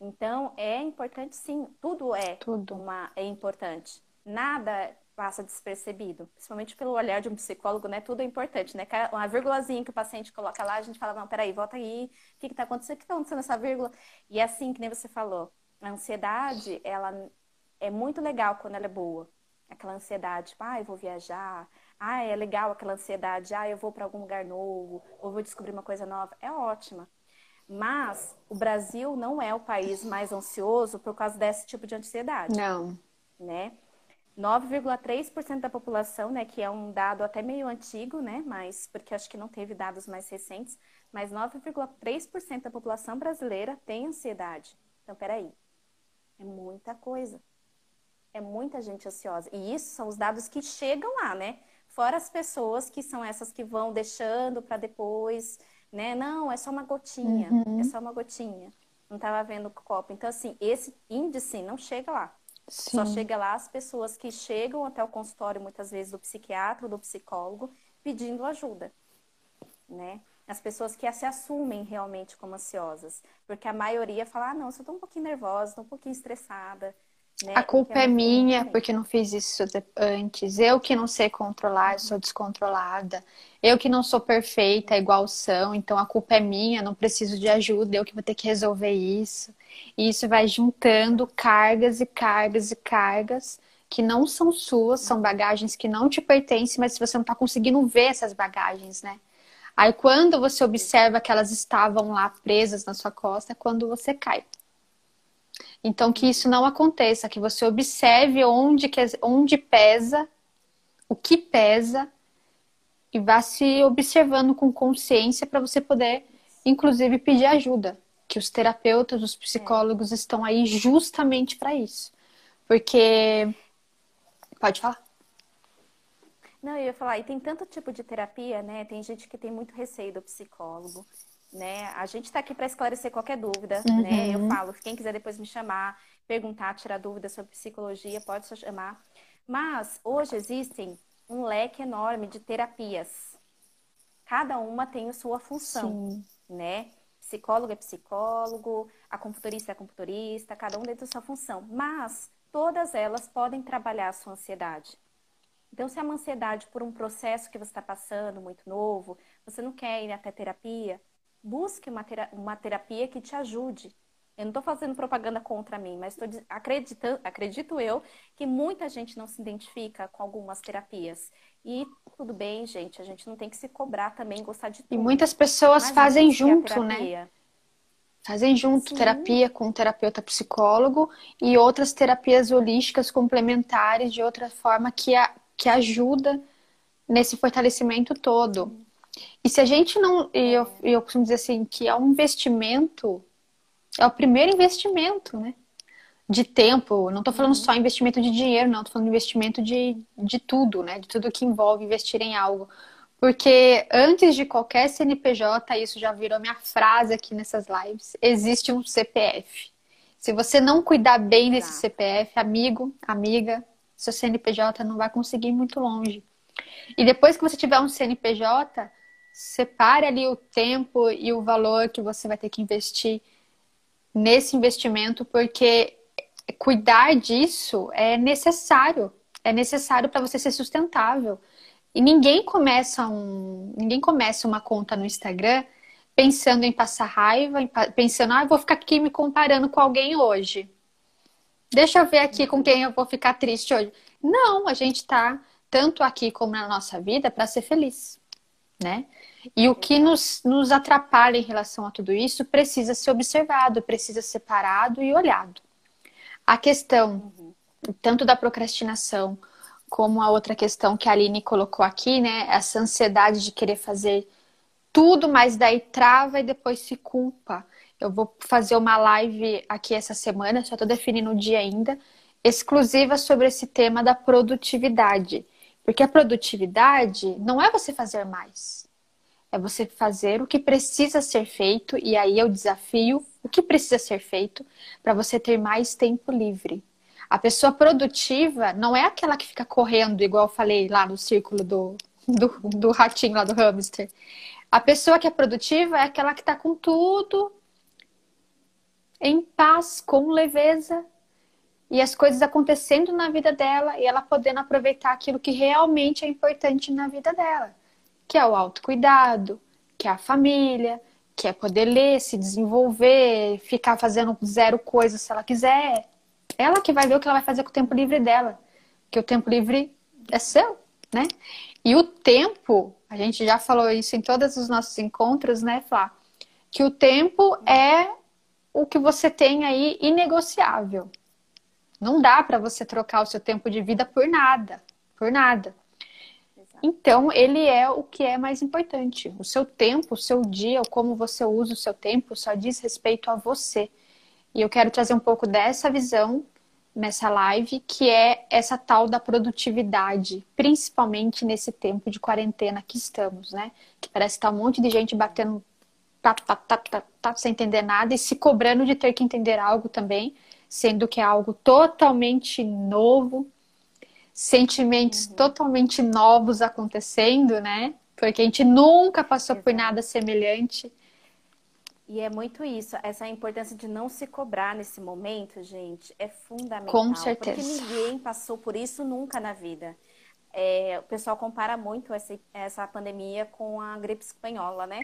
Então, é importante sim, tudo é tudo. Uma, é importante. Nada passa despercebido, principalmente pelo olhar de um psicólogo, né? Tudo é importante, né? Uma vírgulazinha que o paciente coloca lá, a gente fala, não, peraí, volta aí, o que está acontecendo? O que está acontecendo nessa vírgula? E é assim, que nem você falou, a ansiedade, ela é muito legal quando ela é boa. Aquela ansiedade, tipo, ah, eu vou viajar, ah, é legal aquela ansiedade, ah, eu vou para algum lugar novo, ou vou descobrir uma coisa nova, é ótima. Mas o Brasil não é o país mais ansioso por causa desse tipo de ansiedade. Não. Né? 9,3% da população, né, que é um dado até meio antigo, né, mas porque acho que não teve dados mais recentes, mas 9,3% da população brasileira tem ansiedade. Então, peraí, é muita coisa. É muita gente ansiosa. E isso são os dados que chegam lá, né? Fora as pessoas que são essas que vão deixando para depois, né? Não, é só uma gotinha, uhum. é só uma gotinha. Não estava vendo o copo. Então, assim, esse índice não chega lá. Sim. Só chega lá as pessoas que chegam até o consultório, muitas vezes, do psiquiatra ou do psicólogo, pedindo ajuda, né? As pessoas que se assumem realmente como ansiosas. Porque a maioria fala, ah, não, eu só tô um pouquinho nervosa, tô um pouquinho estressada. Né? A culpa é, minha porque não fiz isso antes. Eu que não sei controlar, sou descontrolada. Eu que não sou perfeita, igual são, então a culpa é minha, não preciso de ajuda, eu que vou ter que resolver isso. E isso vai juntando cargas e cargas e cargas que não são suas, são bagagens que não te pertencem, mas você não está conseguindo ver essas bagagens, né? Aí quando você observa que elas estavam lá presas na sua costa, é quando você cai. Então, que isso não aconteça, que você observe onde, que, onde pesa, o que pesa, e vá se observando com consciência para você poder, inclusive, pedir ajuda. Que os terapeutas, os psicólogos estão aí justamente para isso. Porque. Pode falar. Não, eu ia falar, e tem tanto tipo de terapia, né? Tem gente que tem muito receio do psicólogo né? A gente está aqui para esclarecer qualquer dúvida, uhum. né? Eu falo, quem quiser depois me chamar, perguntar, tirar dúvidas sobre psicologia, pode só chamar. Mas hoje existem um leque enorme de terapias. Cada uma tem a sua função, Sim. né? Psicólogo é psicólogo, acupunturista é acupunturista, cada um dentro da sua função. Mas todas elas podem trabalhar a sua ansiedade. Então, se é uma ansiedade por um processo que você está passando muito novo, você não quer ir até terapia, busque uma, terapia, uma terapia que te ajude. Eu não estou fazendo propaganda contra mim, mas estou acreditando, acredito eu que muita gente não se identifica com algumas terapias. E tudo bem, gente, a gente não tem que se cobrar também, gostar de tudo. E muitas pessoas mas fazem junto, né? Fazem junto Sim. terapia com um terapeuta psicólogo e outras terapias holísticas complementares de outra forma que, a, que ajuda nesse fortalecimento todo. E se a gente não. E eu, eu costumo dizer assim, que é um investimento, é o primeiro investimento, né? De tempo. Não estou falando uhum. só investimento de dinheiro, não, estou falando investimento de, de tudo, né? De tudo que envolve investir em algo. Porque antes de qualquer CNPJ, isso já virou minha frase aqui nessas lives, existe um CPF. Se você não cuidar bem desse tá. CPF, amigo, amiga, seu CNPJ não vai conseguir ir muito longe. E depois que você tiver um CNPJ, separe ali o tempo e o valor que você vai ter que investir nesse investimento, porque cuidar disso é necessário. É necessário para você ser sustentável. E ninguém começa um, ninguém começa uma conta no Instagram pensando em passar raiva, pensando, ah, vou ficar aqui me comparando com alguém hoje. Deixa eu ver aqui com quem eu vou ficar triste hoje. Não, a gente está tanto aqui como na nossa vida para ser feliz, né? E o que nos, nos atrapalha em relação a tudo isso precisa ser observado, precisa ser parado e olhado. A questão, tanto da procrastinação, como a outra questão que a Aline colocou aqui, né? Essa ansiedade de querer fazer tudo, mas daí trava e depois se culpa. Eu vou fazer uma live aqui essa semana, só estou definindo o dia ainda, exclusiva sobre esse tema da produtividade. Porque a produtividade não é você fazer mais. É você fazer o que precisa ser feito, e aí o desafio, o que precisa ser feito para você ter mais tempo livre. A pessoa produtiva não é aquela que fica correndo, igual eu falei lá no círculo do, do, do ratinho lá do hamster. A pessoa que é produtiva é aquela que está com tudo em paz, com leveza, e as coisas acontecendo na vida dela e ela podendo aproveitar aquilo que realmente é importante na vida dela, que é o autocuidado, que é a família, que é poder ler, se desenvolver, ficar fazendo zero coisas se ela quiser. Ela que vai ver o que ela vai fazer com o tempo livre dela, que o tempo livre é seu, né? E o tempo, a gente já falou isso em todos os nossos encontros, né, Flá? Que o tempo é o que você tem aí inegociável. Não dá para você trocar o seu tempo de vida por nada, por nada. Então, ele é o que é mais importante. O seu tempo, o seu dia, como você usa o seu tempo, só diz respeito a você. E eu quero trazer um pouco dessa visão nessa live, que é essa tal da produtividade, principalmente nesse tempo de quarentena que estamos, né? Que parece que tá um monte de gente batendo tá, tá, tá, tá, tá, sem entender nada e se cobrando de ter que entender algo também sendo que é algo totalmente novo, sentimentos uhum. totalmente novos acontecendo, né? Porque a gente nunca passou Exato. por nada semelhante. E é muito isso, essa importância de não se cobrar nesse momento, gente, é fundamental. Com certeza. Porque ninguém passou por isso nunca na vida. É, o pessoal compara muito essa, essa pandemia com a gripe espanhola, né?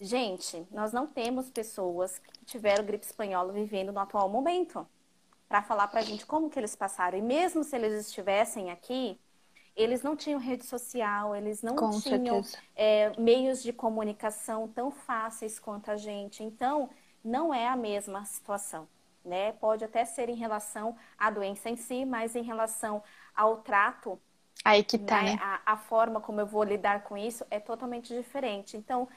Gente, nós não temos pessoas que tiveram gripe espanhola vivendo no atual momento para falar para a gente como que eles passaram. E mesmo se eles estivessem aqui, eles não tinham rede social, eles não Com tinham é, meios de comunicação tão fáceis quanto a gente. Então, não é a mesma situação. Né? Pode até ser em relação à doença em si, mas em relação ao trato, aí que tá, né? A, a forma como eu vou lidar com isso é totalmente diferente. Então,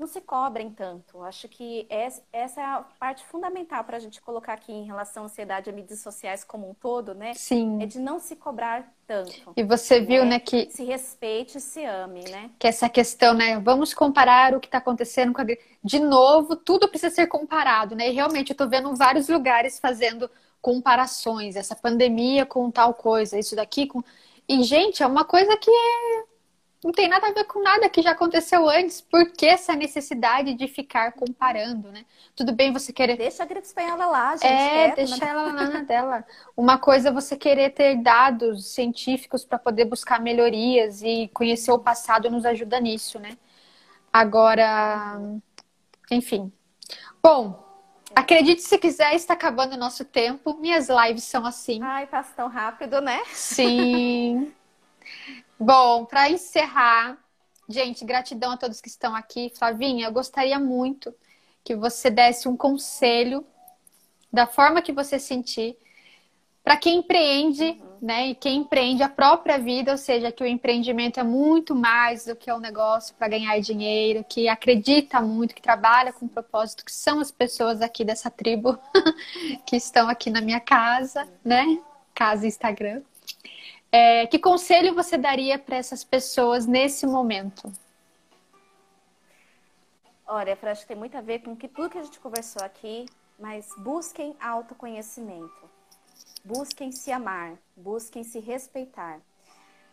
não se cobrem tanto. Acho que essa é a parte fundamental para a gente colocar aqui em relação à ansiedade e mídias sociais como um todo, né? Sim. É de não se cobrar tanto. E você viu, né, né que... Se respeite e se ame, né? Que essa questão, né, vamos comparar o que está acontecendo com a... De novo, tudo precisa ser comparado, né? E realmente eu estou vendo vários lugares fazendo comparações. Essa pandemia com tal coisa, isso daqui com... E, gente, é uma coisa que é não tem nada a ver com nada que já aconteceu antes. Por que essa necessidade de ficar comparando, né? Tudo bem você querer. Deixa a gripe espanhola lá, gente. É, quieto, deixa ela lá na dela. Uma coisa é você querer ter dados científicos para poder buscar melhorias e conhecer o passado nos ajuda nisso, né? Agora, enfim. Bom, Acredite se quiser, está acabando o nosso tempo. Minhas lives são assim. Ai, passa tão rápido, né? Sim. <laughs> Bom, para encerrar, gente, gratidão a todos que estão aqui. Flavinha, eu gostaria muito que você desse um conselho da forma que você sentir para quem empreende uhum. né? E quem empreende a própria vida, ou seja, que o empreendimento é muito mais do que um negócio para ganhar dinheiro, que acredita muito, que trabalha com propósito, que são as pessoas aqui dessa tribo <laughs> que estão aqui na minha casa, né? Casa Instagram. É, que conselho você daria para essas pessoas nesse momento? Olha, eu acho que tem muito a ver com que tudo que a gente conversou aqui, mas busquem autoconhecimento Busquem se amar, busquem se respeitar.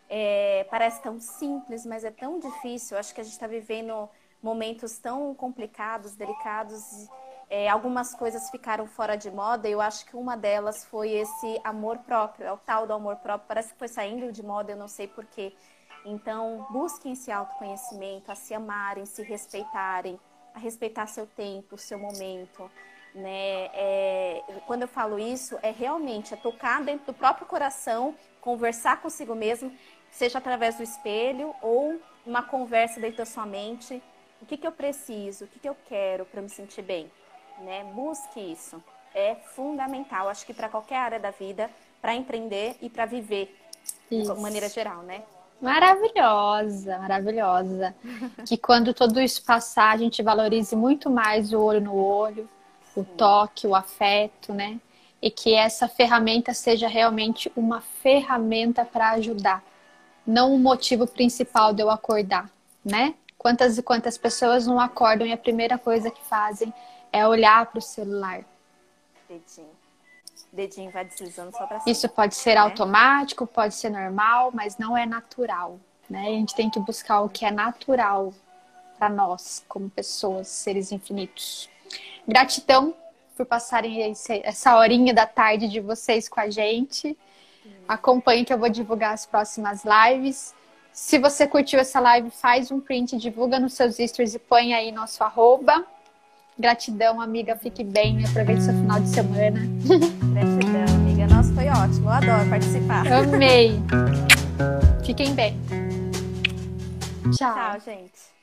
É, parece tão simples, mas é tão difícil. Acho que a gente está vivendo momentos tão complicados, delicados. É, algumas coisas ficaram fora de moda. E eu acho que uma delas foi esse amor próprio. É o tal do amor próprio. Parece que foi saindo de moda, eu não sei porquê. Então, busquem esse autoconhecimento, a se amarem, se respeitarem, a respeitar seu tempo, seu momento né? É, quando eu falo isso, é realmente é tocar dentro do próprio coração, conversar consigo mesmo, seja através do espelho ou uma conversa dentro da sua mente. O que, que eu preciso? O que, que eu quero para me sentir bem? Né? Busque isso. É fundamental, acho que para qualquer área da vida, para empreender e para viver isso. de maneira geral, né? Maravilhosa, maravilhosa. <laughs> que quando tudo isso passar, a gente valorize muito mais o olho no olho, o toque, o afeto, né? E que essa ferramenta seja realmente uma ferramenta para ajudar, não o motivo principal de eu acordar, né? Quantas e quantas pessoas não acordam e a primeira coisa que fazem é olhar para o celular. Dedinho. Dedinho vai deslizando só para cima. Isso pode ser né? automático, pode ser normal, mas não é natural, né? A gente tem que buscar o que é natural para nós, como pessoas, seres infinitos. Gratidão por passarem essa horinha da tarde de vocês com a gente. Acompanhe que eu vou divulgar as próximas lives. Se você curtiu essa live, faz um print, divulga nos seus stories e põe aí nosso arroba. Gratidão, amiga. Fique bem. Aproveite seu final de semana. Gratidão, amiga. Nossa, foi ótimo. Eu adoro participar. Amei. Fiquem bem. Tchau. Tchau, gente.